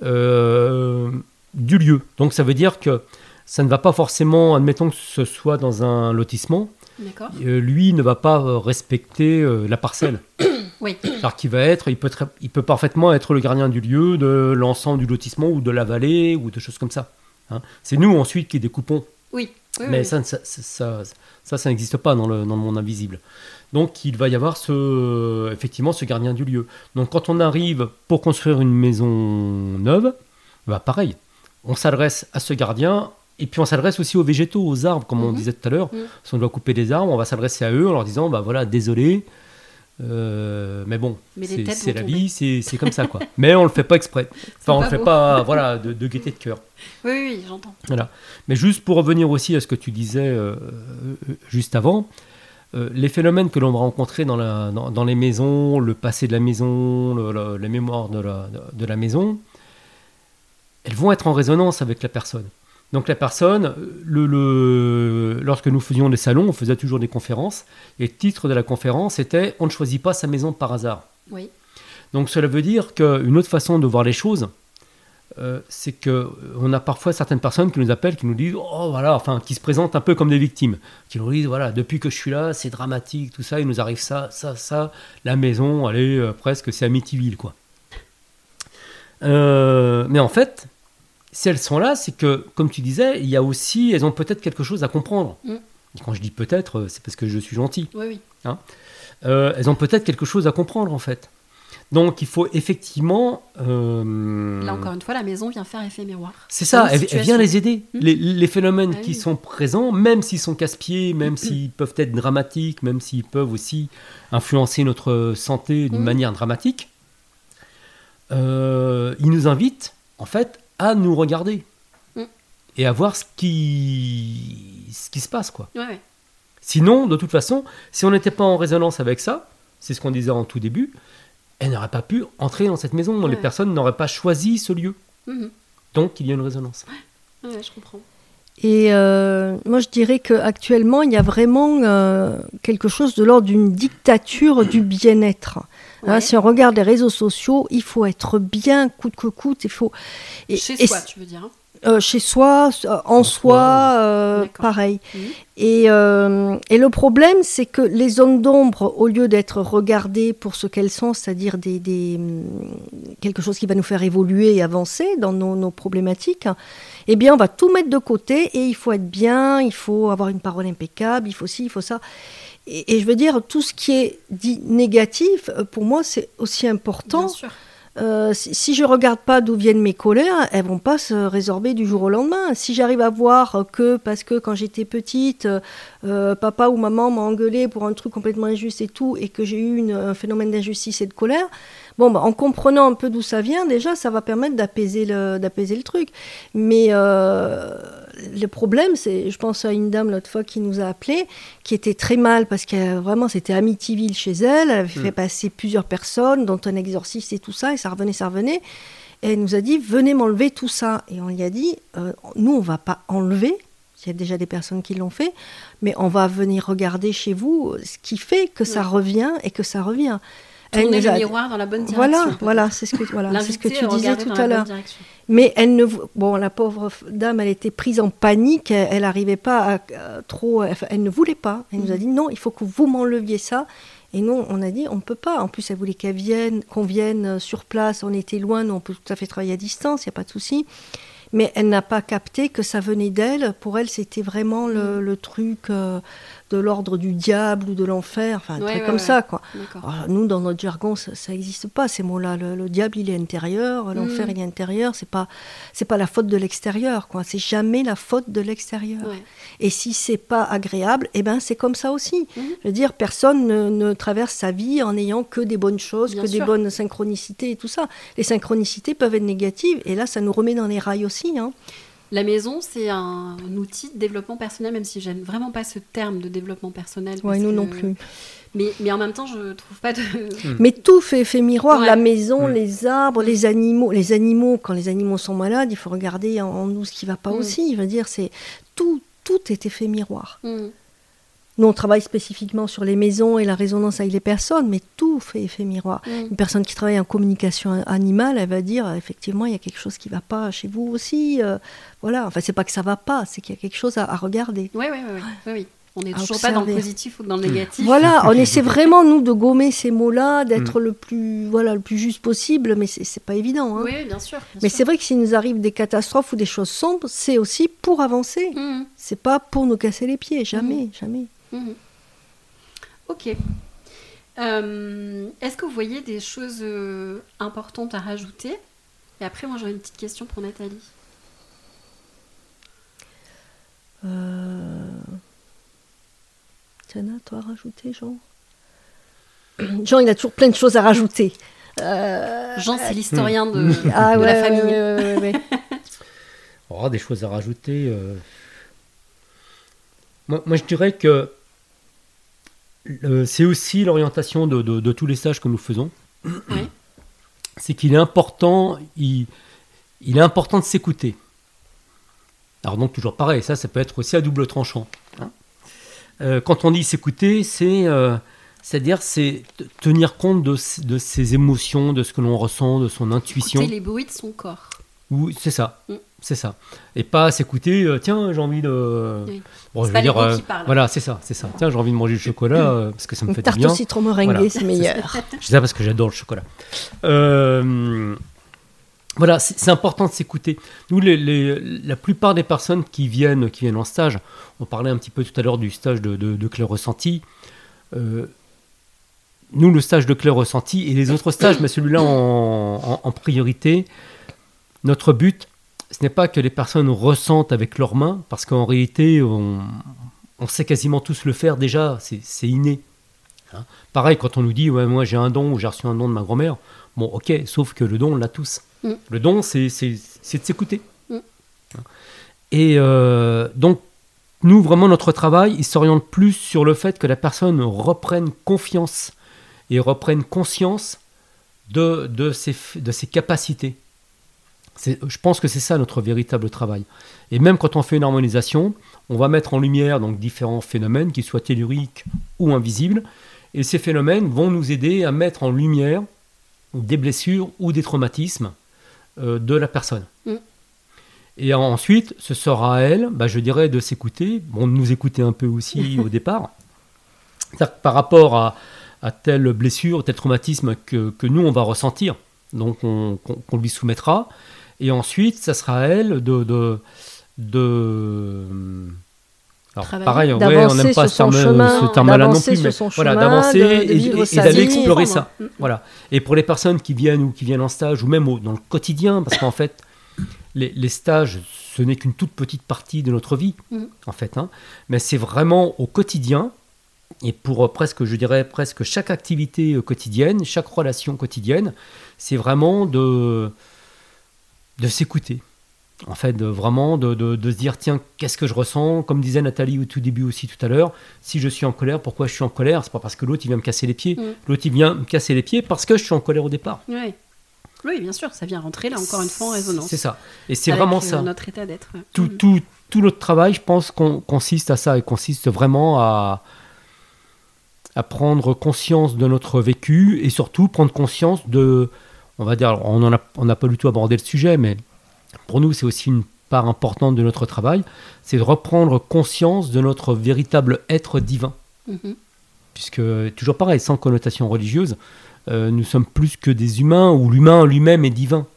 euh, du lieu. Donc ça veut dire que ça ne va pas forcément, admettons que ce soit dans un lotissement, euh, lui ne va pas euh, respecter euh, la parcelle. Oui. Alors qu'il va être, il peut, très- il peut parfaitement être le gardien du lieu, de l'ensemble du lotissement ou de la vallée ou de choses comme ça. hein. C'est nous ensuite qui découpons Oui. oui, mais oui. ça, ça, ça, ça, ça, ça n'existe pas dans le, dans le monde invisible. Donc il va y avoir ce, effectivement ce gardien du lieu. Donc quand on arrive pour construire une maison neuve, bah pareil, on s'adresse à ce gardien et puis on s'adresse aussi aux végétaux, aux arbres, comme on Mhm. disait tout à l'heure. Mhm. Si on doit couper des arbres, on va s'adresser à eux en leur disant, bah voilà, désolé. Euh, mais bon, c'est la vie, c'est comme ça quoi. mais on le fait pas exprès. Enfin, on le fait beau. pas, voilà, de, de gaieté de cœur. Oui, oui, j'entends. Voilà. Mais juste pour revenir aussi à ce que tu disais euh, euh, juste avant, euh, les phénomènes que l'on va rencontrer dans, la, dans, dans les maisons, le passé de la maison, le- la mémoire de la, de la maison, elles vont être en résonance avec la personne. Donc la personne, le, le- lorsque nous faisions des salons, on faisait toujours des conférences, et le titre de la conférence était On ne choisit pas sa maison par hasard. Oui. Donc cela veut dire qu'une autre façon de voir les choses, euh, c'est que euh, on a parfois certaines personnes qui nous appellent, qui nous disent oh voilà, enfin qui se présentent un peu comme des victimes, qui nous disent voilà depuis que je suis là c'est dramatique tout ça, il nous arrive ça, ça, ça, la maison, elle est euh, presque c'est Amityville quoi. Euh, mais en fait, si elles sont là, c'est que comme tu disais, il y a aussi, elles ont peut-être quelque chose à comprendre. Mm. Et quand je dis peut-être, euh, c'est parce que je suis gentil. Oui, oui. Euh, elles ont peut-être quelque chose à comprendre en fait. Donc il faut effectivement. euh, Là, encore une fois, la maison vient faire effet miroir. c'est ça, elle, vient les aider. Hmm. Les, les phénomènes Ah qui oui. sont présents, même s'ils sont casse-pieds, même s'ils peuvent être dramatiques, même s'ils peuvent aussi influencer notre santé d'une Hmm. manière dramatique, euh, ils nous invitent en fait à nous regarder Hmm. et à voir ce qui, ce qui se passe quoi. Ouais, ouais. Sinon, de toute façon, si on n'était pas en résonance avec ça, c'est ce qu'on disait en tout début, elle n'aurait pas pu entrer dans cette maison. Les Ouais. personnes n'auraient pas choisi ce lieu. Mhm. Donc, il y a une résonance. Ouais, ouais, je comprends. Et euh, moi, je dirais qu'actuellement, il y a vraiment euh, quelque chose de l'ordre d'une dictature du bien-être. Hein, si on regarde les réseaux sociaux, il faut être bien coûte que coûte. Il faut et- Chez et soi, tu veux dire. hein. euh, chez soi, euh, en, soi, soi, euh, pareil. Mhm. Et, euh, et le problème, c'est que les zones d'ombre, au lieu d'être regardées pour ce qu'elles sont, c'est-à-dire des, des, hum, quelque chose qui va nous faire évoluer et avancer dans nos, nos problématiques, eh bien, on va tout mettre de côté et il faut être bien, il faut avoir une parole impeccable, il faut ci, il faut ça. Et, et je veux dire, tout ce qui est dit négatif, euh, pour moi, c'est aussi important. Bien sûr. Euh, si, si je regarde pas d'où viennent mes colères, elles vont pas se résorber du jour au lendemain. Si j'arrive à voir que parce que quand j'étais petite, euh, euh, papa ou maman m'a engueulé pour un truc complètement injuste et tout, et que j'ai eu une- un phénomène d'injustice et de colère, bon, bah, en comprenant un peu d'où ça vient, déjà, ça va permettre d'apaiser le, d'apaiser le truc. Mais euh, le problème, c'est, je pense à une dame l'autre fois qui nous a appelé, qui était très mal parce que vraiment c'était Amityville chez elle, elle avait fait Mm. passer plusieurs personnes, dont un exorciste et tout ça, et ça revenait, ça revenait. Et elle nous a dit, venez m'enlever tout ça. Et on lui a dit, euh, nous, on va pas enlever, il y a déjà des personnes qui l'ont fait, mais on va venir regarder chez vous ce qui fait que ça revient et que ça revient. Elle Tourner le a- miroir dans la bonne direction. Voilà, voilà, c'est ce que voilà, c'est ce que tu disais tout à l'heure. Mais elle ne, bon, la pauvre dame, elle était prise en panique, elle n'arrivait pas à, à trop, elle ne voulait pas. Elle nous a Mhm. dit non, il faut que vous m'enleviez ça. Et nous, on a dit on peut pas. En plus, elle voulait qu'elle vienne, qu'on vienne euh, sur place. On était loin, nous on peut tout à fait travailler à distance, il y a pas de souci. Mais elle n'a pas capté que ça venait d'elle. Pour elle, c'était vraiment le, le truc euh, de l'ordre du diable ou de l'enfer, enfin un Ouais, truc ouais, comme ouais. ça, quoi. Alors, nous, dans notre jargon, ça n'existe pas ces mots-là. Le, le diable, il est intérieur, l'enfer, Mm. il est intérieur. C'est pas, c'est pas la faute de l'extérieur, quoi. C'est jamais la faute de l'extérieur. Et si c'est pas agréable, eh ben c'est comme ça aussi. Mhm. Je veux dire, personne ne, ne traverse sa vie en ayant que des bonnes choses, Bien que des bonnes synchronicités et tout ça. Les synchronicités peuvent être négatives, et là, ça nous remet dans les rails aussi. Hein. La maison, c'est un, outil de développement personnel, même si j'aime vraiment pas ce terme de développement personnel. Oui, nous que- non plus. Mais, mais en même temps, je trouve pas de. Mais tout fait effet miroir, Ouais. la maison, Mm. les arbres, les animaux. Les animaux, quand les animaux sont malades, il faut regarder en, en nous ce qui va pas Mm. aussi. Je veux dire, c'est tout, tout est effet miroir. Nous, on travaille spécifiquement sur les maisons et la résonance avec les personnes, mais tout fait effet miroir. Hmm. Une personne qui travaille en communication animale, elle va dire effectivement, il y a quelque chose qui va pas chez vous aussi. euh, voilà, enfin, c'est pas que ça va pas, c'est qu'il y a quelque chose à, à regarder. Oui, oui, oui, oui, oui. On n'est toujours pas dans le positif ou dans le négatif. Voilà, on essaie vraiment, nous, de gommer ces mots-là, Mm. d'être le, plus, voilà, le plus juste possible, mais c'est c'est pas évident. hein. Oui, bien sûr. bien Mais c'est vrai que s'il nous arrive des catastrophes ou des choses sombres, c'est aussi pour avancer. Hmm. C'est pas pour nous casser les pieds, jamais, jamais. Mhm. Ok. Euh, Est-ce que vous voyez des choses euh, importantes à rajouter? Et après, moi, j'aurais une petite question pour Nathalie. Euh... Tiana, toi à rajouter, Jean? Jean, il a toujours plein de choses à rajouter. Euh, Jean, c'est l'historien de, Ah de ouais, la famille. ouais, ouais, ouais, ouais. Oh, des choses à rajouter. euh. Moi, moi, je dirais que c'est aussi l'orientation de, de- de tous les stages que nous faisons. Oui. C'est qu'il est important, il, il est important de s'écouter. Alors donc toujours pareil, ça, ça peut être aussi à double tranchant. hein. Euh, quand on dit s'écouter, c'est euh, c'est-à-dire c'est tenir compte de, de ses émotions, de ce que l'on ressent, de son intuition. Écouter les bruits de son corps. Oui, c'est ça. Mm. C'est ça. Et pas s'écouter, euh, tiens, j'ai envie de. Oui. Bon, je pas veux dire, euh, qui parle. voilà, c'est ça, c'est ça. Tiens, j'ai envie de manger du chocolat euh, parce que ça me Une fait du tarte bien. au citron meringuée, Voilà. c'est meilleur. Je sais ça parce que j'adore le chocolat. Euh, voilà, c'est important de s'écouter. Nous, les, les- la plupart des personnes qui viennent, qui viennent en stage, on parlait un petit peu tout à l'heure du stage de, de, de Claire Ressenti. Euh, nous, le stage de Claire Ressenti et les autres stages, mais celui-là en, en- en priorité, notre but, ce n'est pas que les personnes ressentent avec leurs mains, parce qu'en réalité, on, on sait quasiment tous le faire déjà, c'est c'est inné. Hein. Pareil, quand on nous dit, ouais, moi j'ai un don ou j'ai reçu un don de ma grand-mère, bon, ok, sauf que le don, on l'a tous. Mm. Le don, c'est c'est- c'est de s'écouter. Mm. Hein. Et euh, donc, nous, vraiment, notre travail, il s'oriente plus sur le fait que la personne reprenne confiance et reprenne conscience de, de, ses, f- de ses capacités. Je pense que c'est ça notre véritable travail. Et même quand on fait une harmonisation, on va mettre en lumière donc différents phénomènes, qu'ils soient telluriques ou invisibles, et ces phénomènes vont nous aider à mettre en lumière des blessures ou des traumatismes euh, de la personne. Mm. Et ensuite, ce sera à elle, bah, je dirais, de s'écouter, bon, de nous écouter un peu aussi au départ, C'est-à-dire que par rapport à, à telle blessure, tel traumatisme que, que nous, on va ressentir, donc on- qu'on qu'on lui soumettra, et ensuite, ça sera à elle de... de, de- alors, Travailler. pareil, ouais, on n'aime pas ce son terme- terme-là non plus, mais voilà, d'avancer et- d'aller explorer ça. Voilà. Et pour les personnes qui viennent ou qui viennent en stage, ou même au- dans le quotidien, parce qu'en fait, les, les stages, ce n'est qu'une toute petite partie de notre vie, Mhm. en fait. hein. Mais c'est vraiment au quotidien, et pour euh, presque, je dirais, presque chaque activité euh, quotidienne, chaque relation quotidienne, c'est vraiment de, de s'écouter. En fait, de, vraiment de, de- de se dire, tiens, qu'est-ce que je ressens? Comme disait Nathalie au tout début aussi tout à l'heure, si je suis en colère, pourquoi je suis en colère? C'est pas parce que l'autre, il vient me casser les pieds. Mm. L'autre, il vient me casser les pieds parce que je suis en colère au départ. Oui. oui, bien sûr, ça vient rentrer là encore une fois en résonance. C'est ça. Et c'est vraiment euh, ça. Notre état d'être. ouais. Tout, Mhm. tout, tout notre travail, je pense, qu'on consiste à ça et consiste vraiment à, à prendre conscience de notre vécu et surtout prendre conscience de, on va dire, on en a, on n'a pas du tout abordé le sujet, mais pour nous, c'est aussi une part importante de notre travail, c'est de reprendre conscience de notre véritable être divin. Mhm. Puisque, toujours pareil, sans connotation religieuse, euh, nous sommes plus que des humains où l'humain lui-même est divin.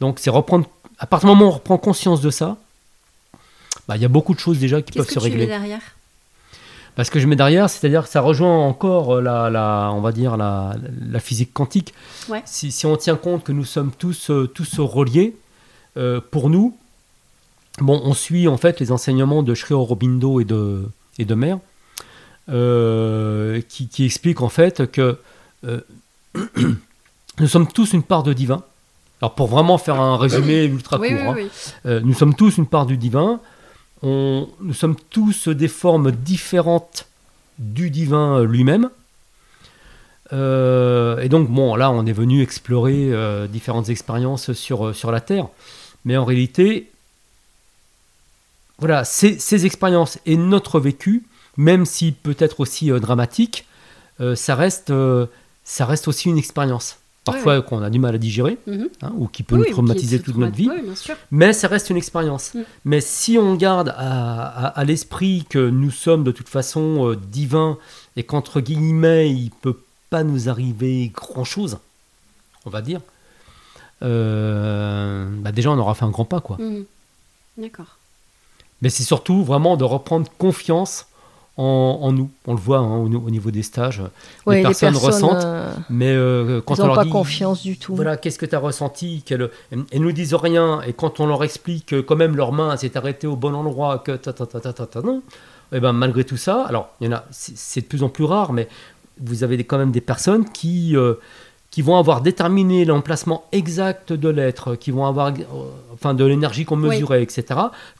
Donc, c'est reprendre, à partir du moment où on reprend conscience de ça, bah, il y a beaucoup de choses déjà qui peuvent que se tu mets régler. derrière? Parce que je mets derrière, c'est-à-dire que ça rejoint encore la, la- on va dire la, la physique quantique. Ouais. Si, si on tient compte que nous sommes tous, euh, tous reliés, euh, pour nous, bon, on suit en fait les enseignements de Sri Aurobindo et de, et de Mère, euh, qui, qui expliquent en fait que euh, nous sommes tous une part de divin Alors pour vraiment faire un résumé ultra court, oui, hein, oui. euh, nous sommes tous une part du divin. Nous sommes tous des formes différentes du divin lui-même. Euh, et donc, bon, là, on est venu explorer euh, différentes expériences sur, euh, sur la Terre. Mais en réalité, voilà, ces, ces expériences et notre vécu, même si peut-être aussi dramatique, ça reste aussi une expérience. Parfois qu'on a du mal à digérer, Mhm. hein, ou qui peut Oui, nous traumatiser toute notre vie. Oui. Mais ça reste une expérience. Mm. Mais si on garde à, à- à l'esprit que nous sommes de toute façon euh, divins et qu'entre guillemets, il peut pas nous arriver grand-chose, on va dire, euh, bah déjà on aura fait un grand pas. quoi. Mhm. D'accord. Mais c'est surtout vraiment de reprendre confiance en, en nous. On le voit hein, au, au niveau des stages. Ouais, les personnes ressentent, euh, mais euh, quand ils on n'ont leur pas dit, confiance du tout. Voilà, qu'est-ce que tu as ressenti Elles nous disent rien, et quand on leur explique que quand même leur main s'est arrêtée au bon endroit, que ta ta ta ta ta ta, non, et ben malgré tout ça, alors il y en a, c'est, de plus en plus rare, mais vous avez quand même des personnes qui, euh, qui vont avoir déterminé l'emplacement exact de l'être, qui vont avoir, euh, enfin de l'énergie qu'on Oui. mesurait, etc.,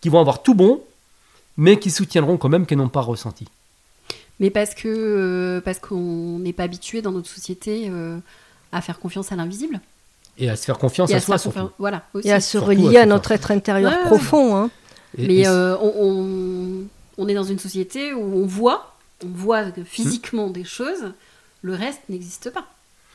qui vont avoir tout bon, mais qui soutiendront quand même qu'elles n'ont pas ressenti. Mais parce que euh, parce qu'on n'est pas habitué dans notre société euh, à faire confiance à l'invisible. Et à se faire confiance Et à soi surtout. Voilà. Aussi. Et à se Surtout relier à notre être intérieur Ouais, ouais. profond. hein. Et- Mais et euh, on, on- on est dans une société où on voit, on voit physiquement des choses, le reste n'existe pas.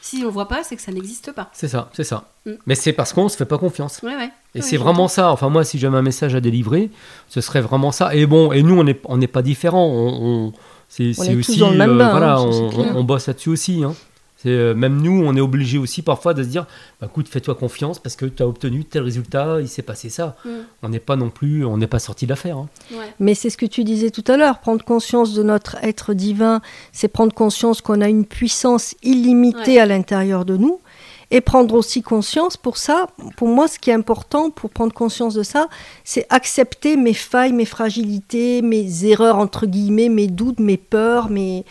Si on le voit pas, c'est que ça n'existe pas. C'est ça, c'est ça. Mm. Mais c'est parce qu'on se fait pas confiance. Ouais, ouais. Et Ouais, c'est vraiment ça. Enfin, moi, si j'avais un message à délivrer, ce serait vraiment ça. Et bon, et nous, on n'est on pas différents. On, on- c'est aussi. dans le même bain, voilà, hein, on, bosse là-dessus aussi. hein. C'est, euh, même nous, on est obligé aussi parfois de se dire bah, écoute, fais-toi confiance parce que tu as obtenu tel résultat, il s'est passé ça. Mm. On n'est pas non plus, on n'est pas sorti de l'affaire. hein. Ouais. Mais c'est ce que tu disais tout à l'heure, prendre conscience de notre être divin, c'est prendre conscience qu'on a une puissance illimitée Ouais. à l'intérieur de nous. Et prendre aussi conscience, pour ça, pour moi, ce qui est important pour prendre conscience de ça, c'est accepter mes failles, mes fragilités, mes erreurs, entre guillemets, mes doutes, mes peurs, mes...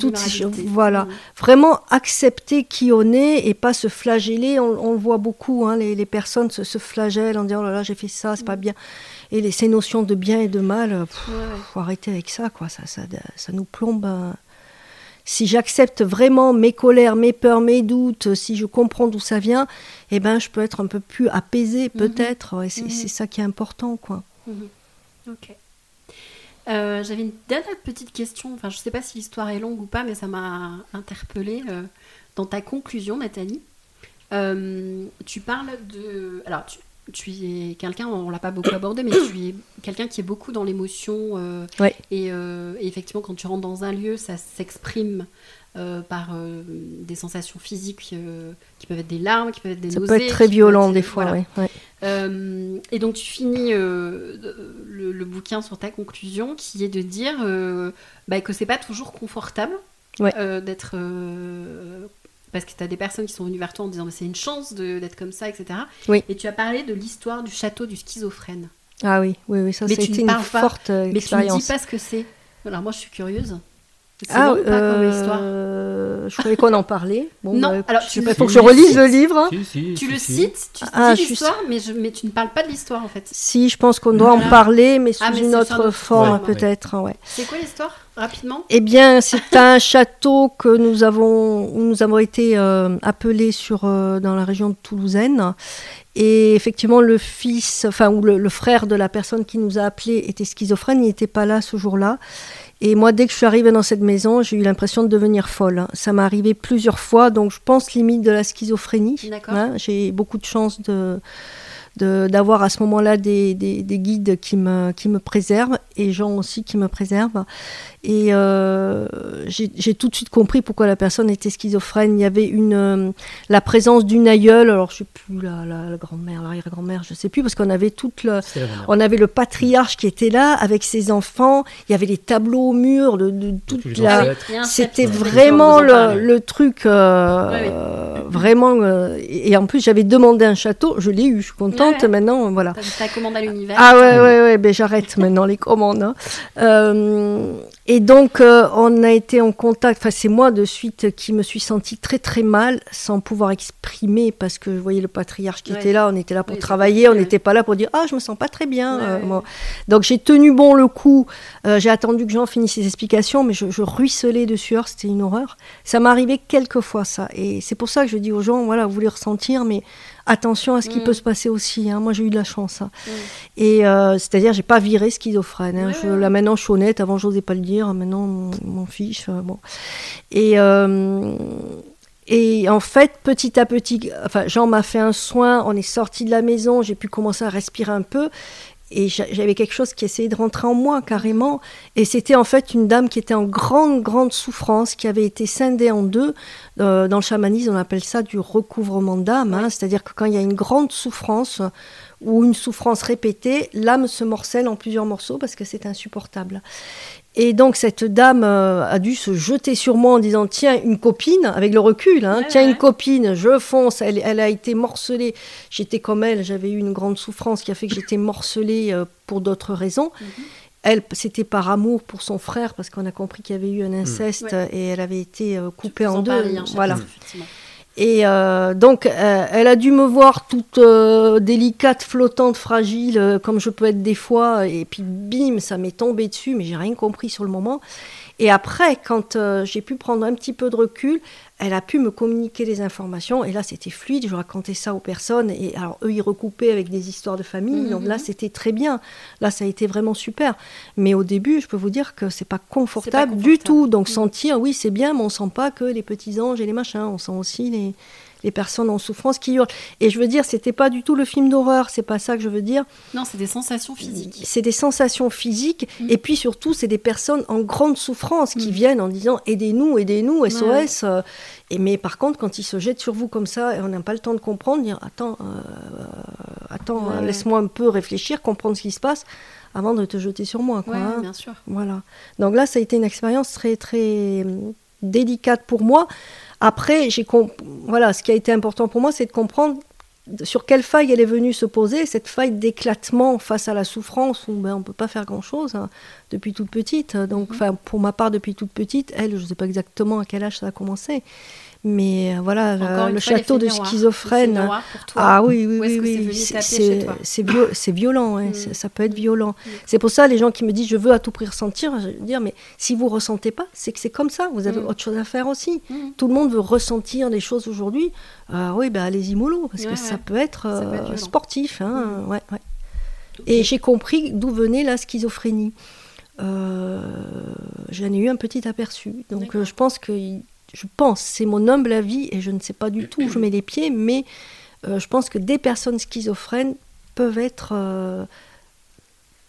Toutes ces voilà. Mm. Vraiment accepter qui on est et pas se flageller. On, on le voit beaucoup, hein, les, les personnes se, se flagellent en disant, oh là là, j'ai fait ça, c'est pas bien. Et les, ces notions de bien et de mal, pff, Ouais, ouais. faut arrêter avec ça, quoi. Ça, ça, ça nous plombe. euh. Si j'accepte vraiment mes colères, mes peurs, mes doutes, si je comprends d'où ça vient, eh ben, je peux être un peu plus apaisée, peut-être. Et c'est Mhm. c'est ça qui est important, quoi. Mhm. Ok. Euh, J'avais une dernière petite question. Enfin, je ne sais pas si l'histoire est longue ou pas, mais ça m'a interpellée. euh, dans ta conclusion, Nathalie, euh, tu parles de. Alors, tu, tu es quelqu'un, on l'a pas beaucoup abordé, mais tu es quelqu'un qui est beaucoup dans l'émotion. euh, Ouais. et, euh, et effectivement, quand tu rentres dans un lieu, ça s'exprime. euh, par des sensations physiques qui peuvent être des larmes, qui peuvent être des Ça nausées. peut être très violent, être- des fois, voilà. ouais, ouais. Et donc tu finis le, le bouquin sur ta conclusion qui est de dire bah, que c'est pas toujours confortable d'être... parce que tu as des personnes qui sont venues vers toi en disant mais c'est une chance d'être comme ça, etc. Oui. Et tu as parlé de l'histoire du château du schizophrène. Ah oui, oui, oui, ça, ne une pas- forte euh, Mais tu ne expérience. dis pas ce que c'est. Alors moi je suis curieuse. C'est Ah, long pas comme euh, histoire je croyais qu'on en parlait. Bon, Non, bah, alors, je tu sais pas, le- faut que je relise cites le livre. Si, si, Tu si, le si. cites, tu Ah, dis l'histoire, mais, tu ne parles pas de l'histoire en fait. Si, je pense qu'on doit en parler, mais sous Ah, mais une autre forme, peut-être. Ouais. C'est quoi l'histoire Rapidement? Eh bien, c'est un château que nous avons, où nous avons été euh, appelés sur, euh, dans la région de Toulousaine. Et effectivement, le fils, enfin, ou le, le frère de la personne qui nous a appelés était schizophrène, il n'était pas là ce jour-là. Et moi, dès que je suis arrivée dans cette maison, j'ai eu l'impression de devenir folle. Ça m'est arrivé plusieurs fois, donc je pense limite de la schizophrénie. Hein, j'ai beaucoup de chance de- d'avoir à ce moment-là des, des- des guides qui me, qui me préservent et gens aussi qui me préservent. Et euh, j'ai tout de suite compris pourquoi la personne était schizophrène. Il y avait une, euh, la présence d'une aïeule, alors je sais plus, la, la, la grand-mère, l'arrière-grand-mère, je sais plus, parce qu'on avait toute la on avait le patriarche qui était là avec ses enfants, il y avait les tableaux au mur de, de toute la, c'était vraiment le, le truc, euh, Ouais, euh, vraiment. euh, et et en plus, j'avais demandé un château, je l'ai eu, je suis contente contente Ouais, ouais. maintenant, voilà. Ta commande à l'univers. Ah ouais, ouais, ouais, ben j'arrête maintenant les commandes. hein. Euh, et donc, euh, on a été en contact, enfin c'est moi de suite qui me suis sentie très très mal sans pouvoir exprimer parce que je voyais le patriarche qui Ouais. était là, on était là pour Oui, travailler, on n'était pas là pour dire « Ah, je me sens pas très bien euh, moi. Donc j'ai tenu bon le coup, j'ai attendu que Jean finisse ses explications, mais je, je ruisselais de sueur, c'était une horreur. Ça m'est arrivé quelques fois ça, et c'est pour ça que je dis aux gens, voilà, vous voulez ressentir, mais attention à ce qui Mm. peut se passer aussi. hein. Moi j'ai eu de la chance. hein. Mm. Et euh, c'est-à-dire, j'ai pas viré schizophrène. hein. Ouais, Je- ouais. là maintenant, je suis honnête. Avant, j'osais pas le dire. Maintenant, m'en fiche. euh, bon. Et euh, et en fait, petit à petit, enfin, Jean m'a fait un soin. On est sorti de la maison. J'ai pu commencer à respirer un peu. Et j'a- j'avais quelque chose qui essayait de rentrer en moi carrément. Et c'était en fait une dame qui était en grande, grande souffrance, qui avait été scindée en deux. Euh, dans le chamanisme, on appelle ça du recouvrement d'âme. hein. C'est-à-dire que quand il y a une grande souffrance ou une souffrance répétée, l'âme se morcelle en plusieurs morceaux parce que c'est insupportable. Et donc cette dame euh, a dû se jeter sur moi en disant tiens une copine avec le recul hein, Ouais, tiens ouais. une copine je fonce elle, elle a été morcelée j'étais comme elle j'avais eu une grande souffrance qui a fait que j'étais morcelée euh, pour d'autres raisons Mhm. elle c'était par amour pour son frère parce qu'on a compris qu'il y avait eu un inceste Ouais. et elle avait été euh, coupée en deux hein, voilà. Et euh, donc, euh, elle a dû me voir toute euh, délicate, flottante, fragile, euh, comme je peux être des fois. Et puis, bim, ça m'est tombé dessus, mais j'ai rien compris sur le moment. Et après, quand euh, j'ai pu prendre un petit peu de recul, elle a pu me communiquer les informations. Et là, c'était fluide. Je racontais ça aux personnes. Et alors, eux, ils recoupaient avec des histoires de famille. Mhm. Donc là, c'était très bien. Là, ça a été vraiment super. Mais au début, je peux vous dire que c'est pas confortable, du tout. Donc, Mhm. sentir, oui, c'est bien, mais on sent pas que les petits anges et les machins. On sent aussi les, les personnes en souffrance qui hurlent. Et je veux dire, c'était pas du tout le film d'horreur. C'est pas ça que je veux dire. Non, c'est des sensations physiques. C'est des sensations physiques. Mhm. Et puis surtout, c'est des personnes en grande souffrance qui Mhm. viennent en disant aidez-nous, aidez-nous, SOS. Ouais. euh, et mais par contre, quand ils se jettent sur vous comme ça, et on n'a pas le temps de comprendre, dire attends, euh, attends, Ouais, euh, laisse-moi un peu réfléchir, comprendre ce qui se passe avant de te jeter sur moi. Quoi, Ouais, hein. bien sûr. Voilà. Donc là, ça a été une expérience très, très hum, délicate pour moi. Après, j'ai comp- voilà, ce qui a été important pour moi, c'est de comprendre sur quelle faille elle est venue se poser, cette faille d'éclatement face à la souffrance où ben, on ne peut pas faire grand-chose hein, depuis toute petite. Donc, enfin, pour ma part, depuis toute petite, elle, je ne sais pas exactement à quel âge ça a commencé. Mais euh, voilà, Encore le, château de schizophrène. Pour toi. Ah oui, oui, oui, c'est oui. violent, hein, Mm. ça peut être violent. Mm. C'est pour ça les gens qui me disent je veux à tout prix ressentir, je veux dire mais si vous ressentez pas, c'est que c'est comme ça. Vous avez Mm. autre chose à faire aussi. Tout le monde veut ressentir les choses aujourd'hui. Euh, oui, ben allez-y mollo parce Ouais, que ça peut être, Ça peut euh, être sportif. Hein, ouais. Et j'ai compris d'où venait la schizophrénie. Euh, J'en ai eu un petit aperçu. Donc euh, je pense que je pense, c'est mon humble avis et je ne sais pas du tout où je mets les pieds, mais euh, je pense que des personnes schizophrènes peuvent être euh,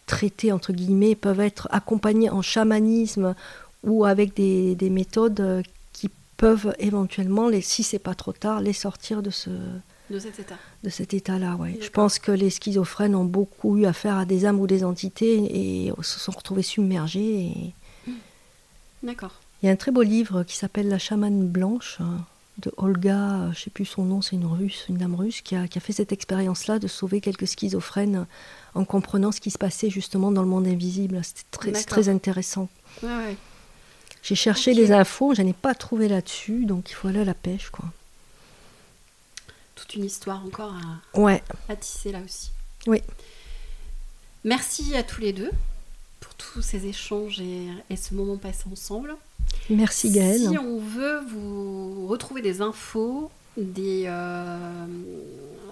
traitées entre guillemets, peuvent être accompagnées en chamanisme ou avec des, des méthodes euh, qui peuvent éventuellement, les, si c'est pas trop tard, les sortir de ce, De cet état. de cet état-là. Je pense que les schizophrènes ont beaucoup eu affaire à des âmes ou des entités et se sont retrouvés submergés. Et... D'accord. Il y a un très beau livre qui s'appelle La chamane blanche hein, de Olga, je sais plus son nom, c'est une russe, une dame russe qui a, qui a fait cette expérience-là de sauver quelques schizophrènes en comprenant ce qui se passait justement dans le monde invisible. C'était très, c'est D'accord. très intéressant. Ouais, ouais. J'ai cherché Ok. les infos, je n'ai pas trouvé là-dessus, donc il faut aller à la pêche. Quoi. Toute une histoire encore à, Ouais, à tisser là aussi. Oui. Merci à tous les deux pour tous ces échanges et, et ce moment passé ensemble. Merci Gaëlle. Si on veut vous retrouver des infos, des, euh,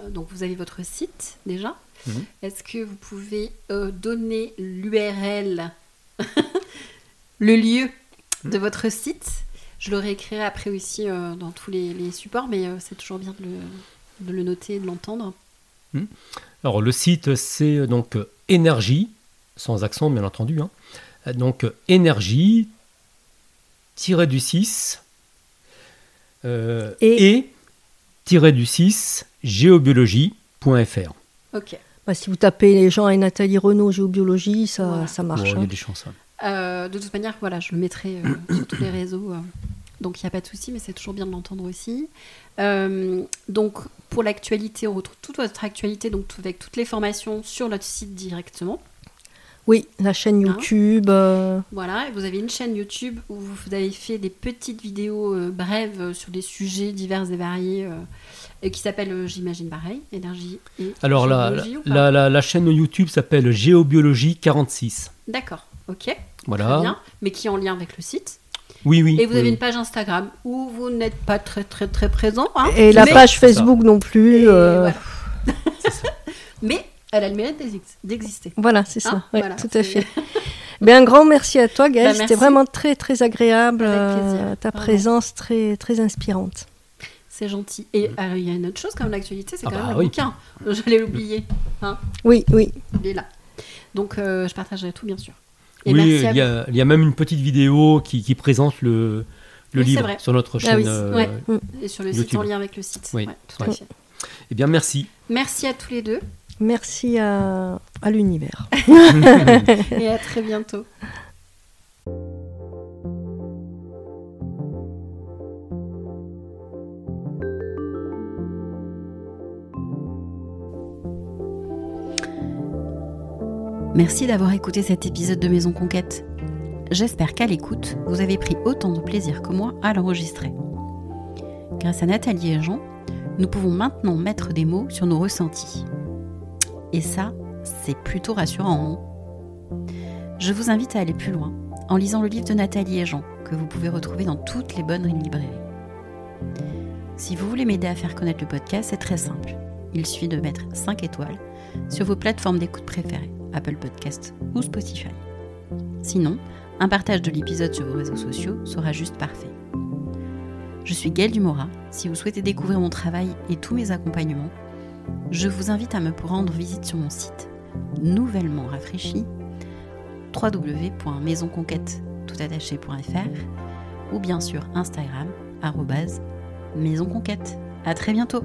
donc vous avez votre site déjà. Mhm. Est-ce que vous pouvez euh, donner l'URL, le lieu de votre site? Je le réécrirai après aussi euh, dans tous les, les supports, mais euh, c'est toujours bien de le, de le noter et de l'entendre. Alors le site c'est donc énergie, sans accent bien entendu. hein. Donc énergie, tiré du 6, euh, Et- et, tiré du 6, géobiologie.fr. Ok. Bah, si vous tapez les gens et Nathalie Renaud géobiologie, ça, Voilà. ça Bon, marche. il y a hein. des chances. hein. Euh, de toute manière, voilà, je le mettrai euh, sur tous les réseaux euh, donc il n'y a pas de souci, mais c'est toujours bien de l'entendre aussi. Euh, donc pour l'actualité, on retrouve toute votre actualité, donc avec toutes les formations sur notre site directement. Oui, la chaîne Hein YouTube. euh, Voilà, et vous avez une chaîne YouTube où vous avez fait des petites vidéos euh, brèves euh, sur des sujets divers et variés, euh, et qui s'appelle, euh, j'imagine pareil, énergie et Alors la, géologie ou pas la, la- la chaîne YouTube s'appelle Géobiologie 46. D'accord, ok, très Voilà. bien, mais qui est en lien avec le site. Oui, oui. Et vous avez oui. une page Instagram où vous n'êtes pas très très très présent. hein, et la mais- page. Facebook non plus. et euh, voilà. mais elle a le mérite d'ex- d'exister. Voilà, c'est ça. Hein, ouais, voilà, tout à fait. Ben, un grand merci à toi, Gaëlle. Bah, C'était vraiment très, très agréable. Avec plaisir, euh, ta présence très, très inspirante. C'est gentil. Et euh, il y a une autre chose comme l'actualité, c'est Ah quand bah même le oui. bouquin. J'allais l'oublier. Hein, Oui, oui. il est là. Donc euh, je partagerai tout bien sûr. Et Oui, merci à il y, a, il y a même une petite vidéo qui, qui présente le, le Oui, c'est livre sur notre chaîne. Ah oui, euh, ouais. Mm. Et sur le site YouTube. en lien avec le site. Oui, Ouais, tout à fait. Eh bien, merci. Merci à tous les deux Merci à, à l'univers. et à très bientôt. Merci d'avoir écouté cet épisode de Maison Conquête. J'espère qu'à l'écoute, vous avez pris autant de plaisir que moi à l'enregistrer. Grâce à Nathalie et Jean, nous pouvons maintenant mettre des mots sur nos ressentis. Et ça, c'est plutôt rassurant. hein Je vous invite à aller plus loin en lisant le livre de Nathalie et Jean, que vous pouvez retrouver dans toutes les bonnes librairies. Si vous voulez m'aider à faire connaître le podcast, c'est très simple. Il suffit de mettre 5 étoiles sur vos plateformes d'écoute préférées, Apple Podcast ou Spotify. Sinon, un partage de l'épisode sur vos réseaux sociaux sera juste parfait. Je suis Gaëlle Dumora. Si vous souhaitez découvrir mon travail et tous mes accompagnements, je vous invite à me rendre visite sur mon site, nouvellement rafraîchi, www.maisonconquête.fr ou bien sur Instagram, maisonconquête. À très bientôt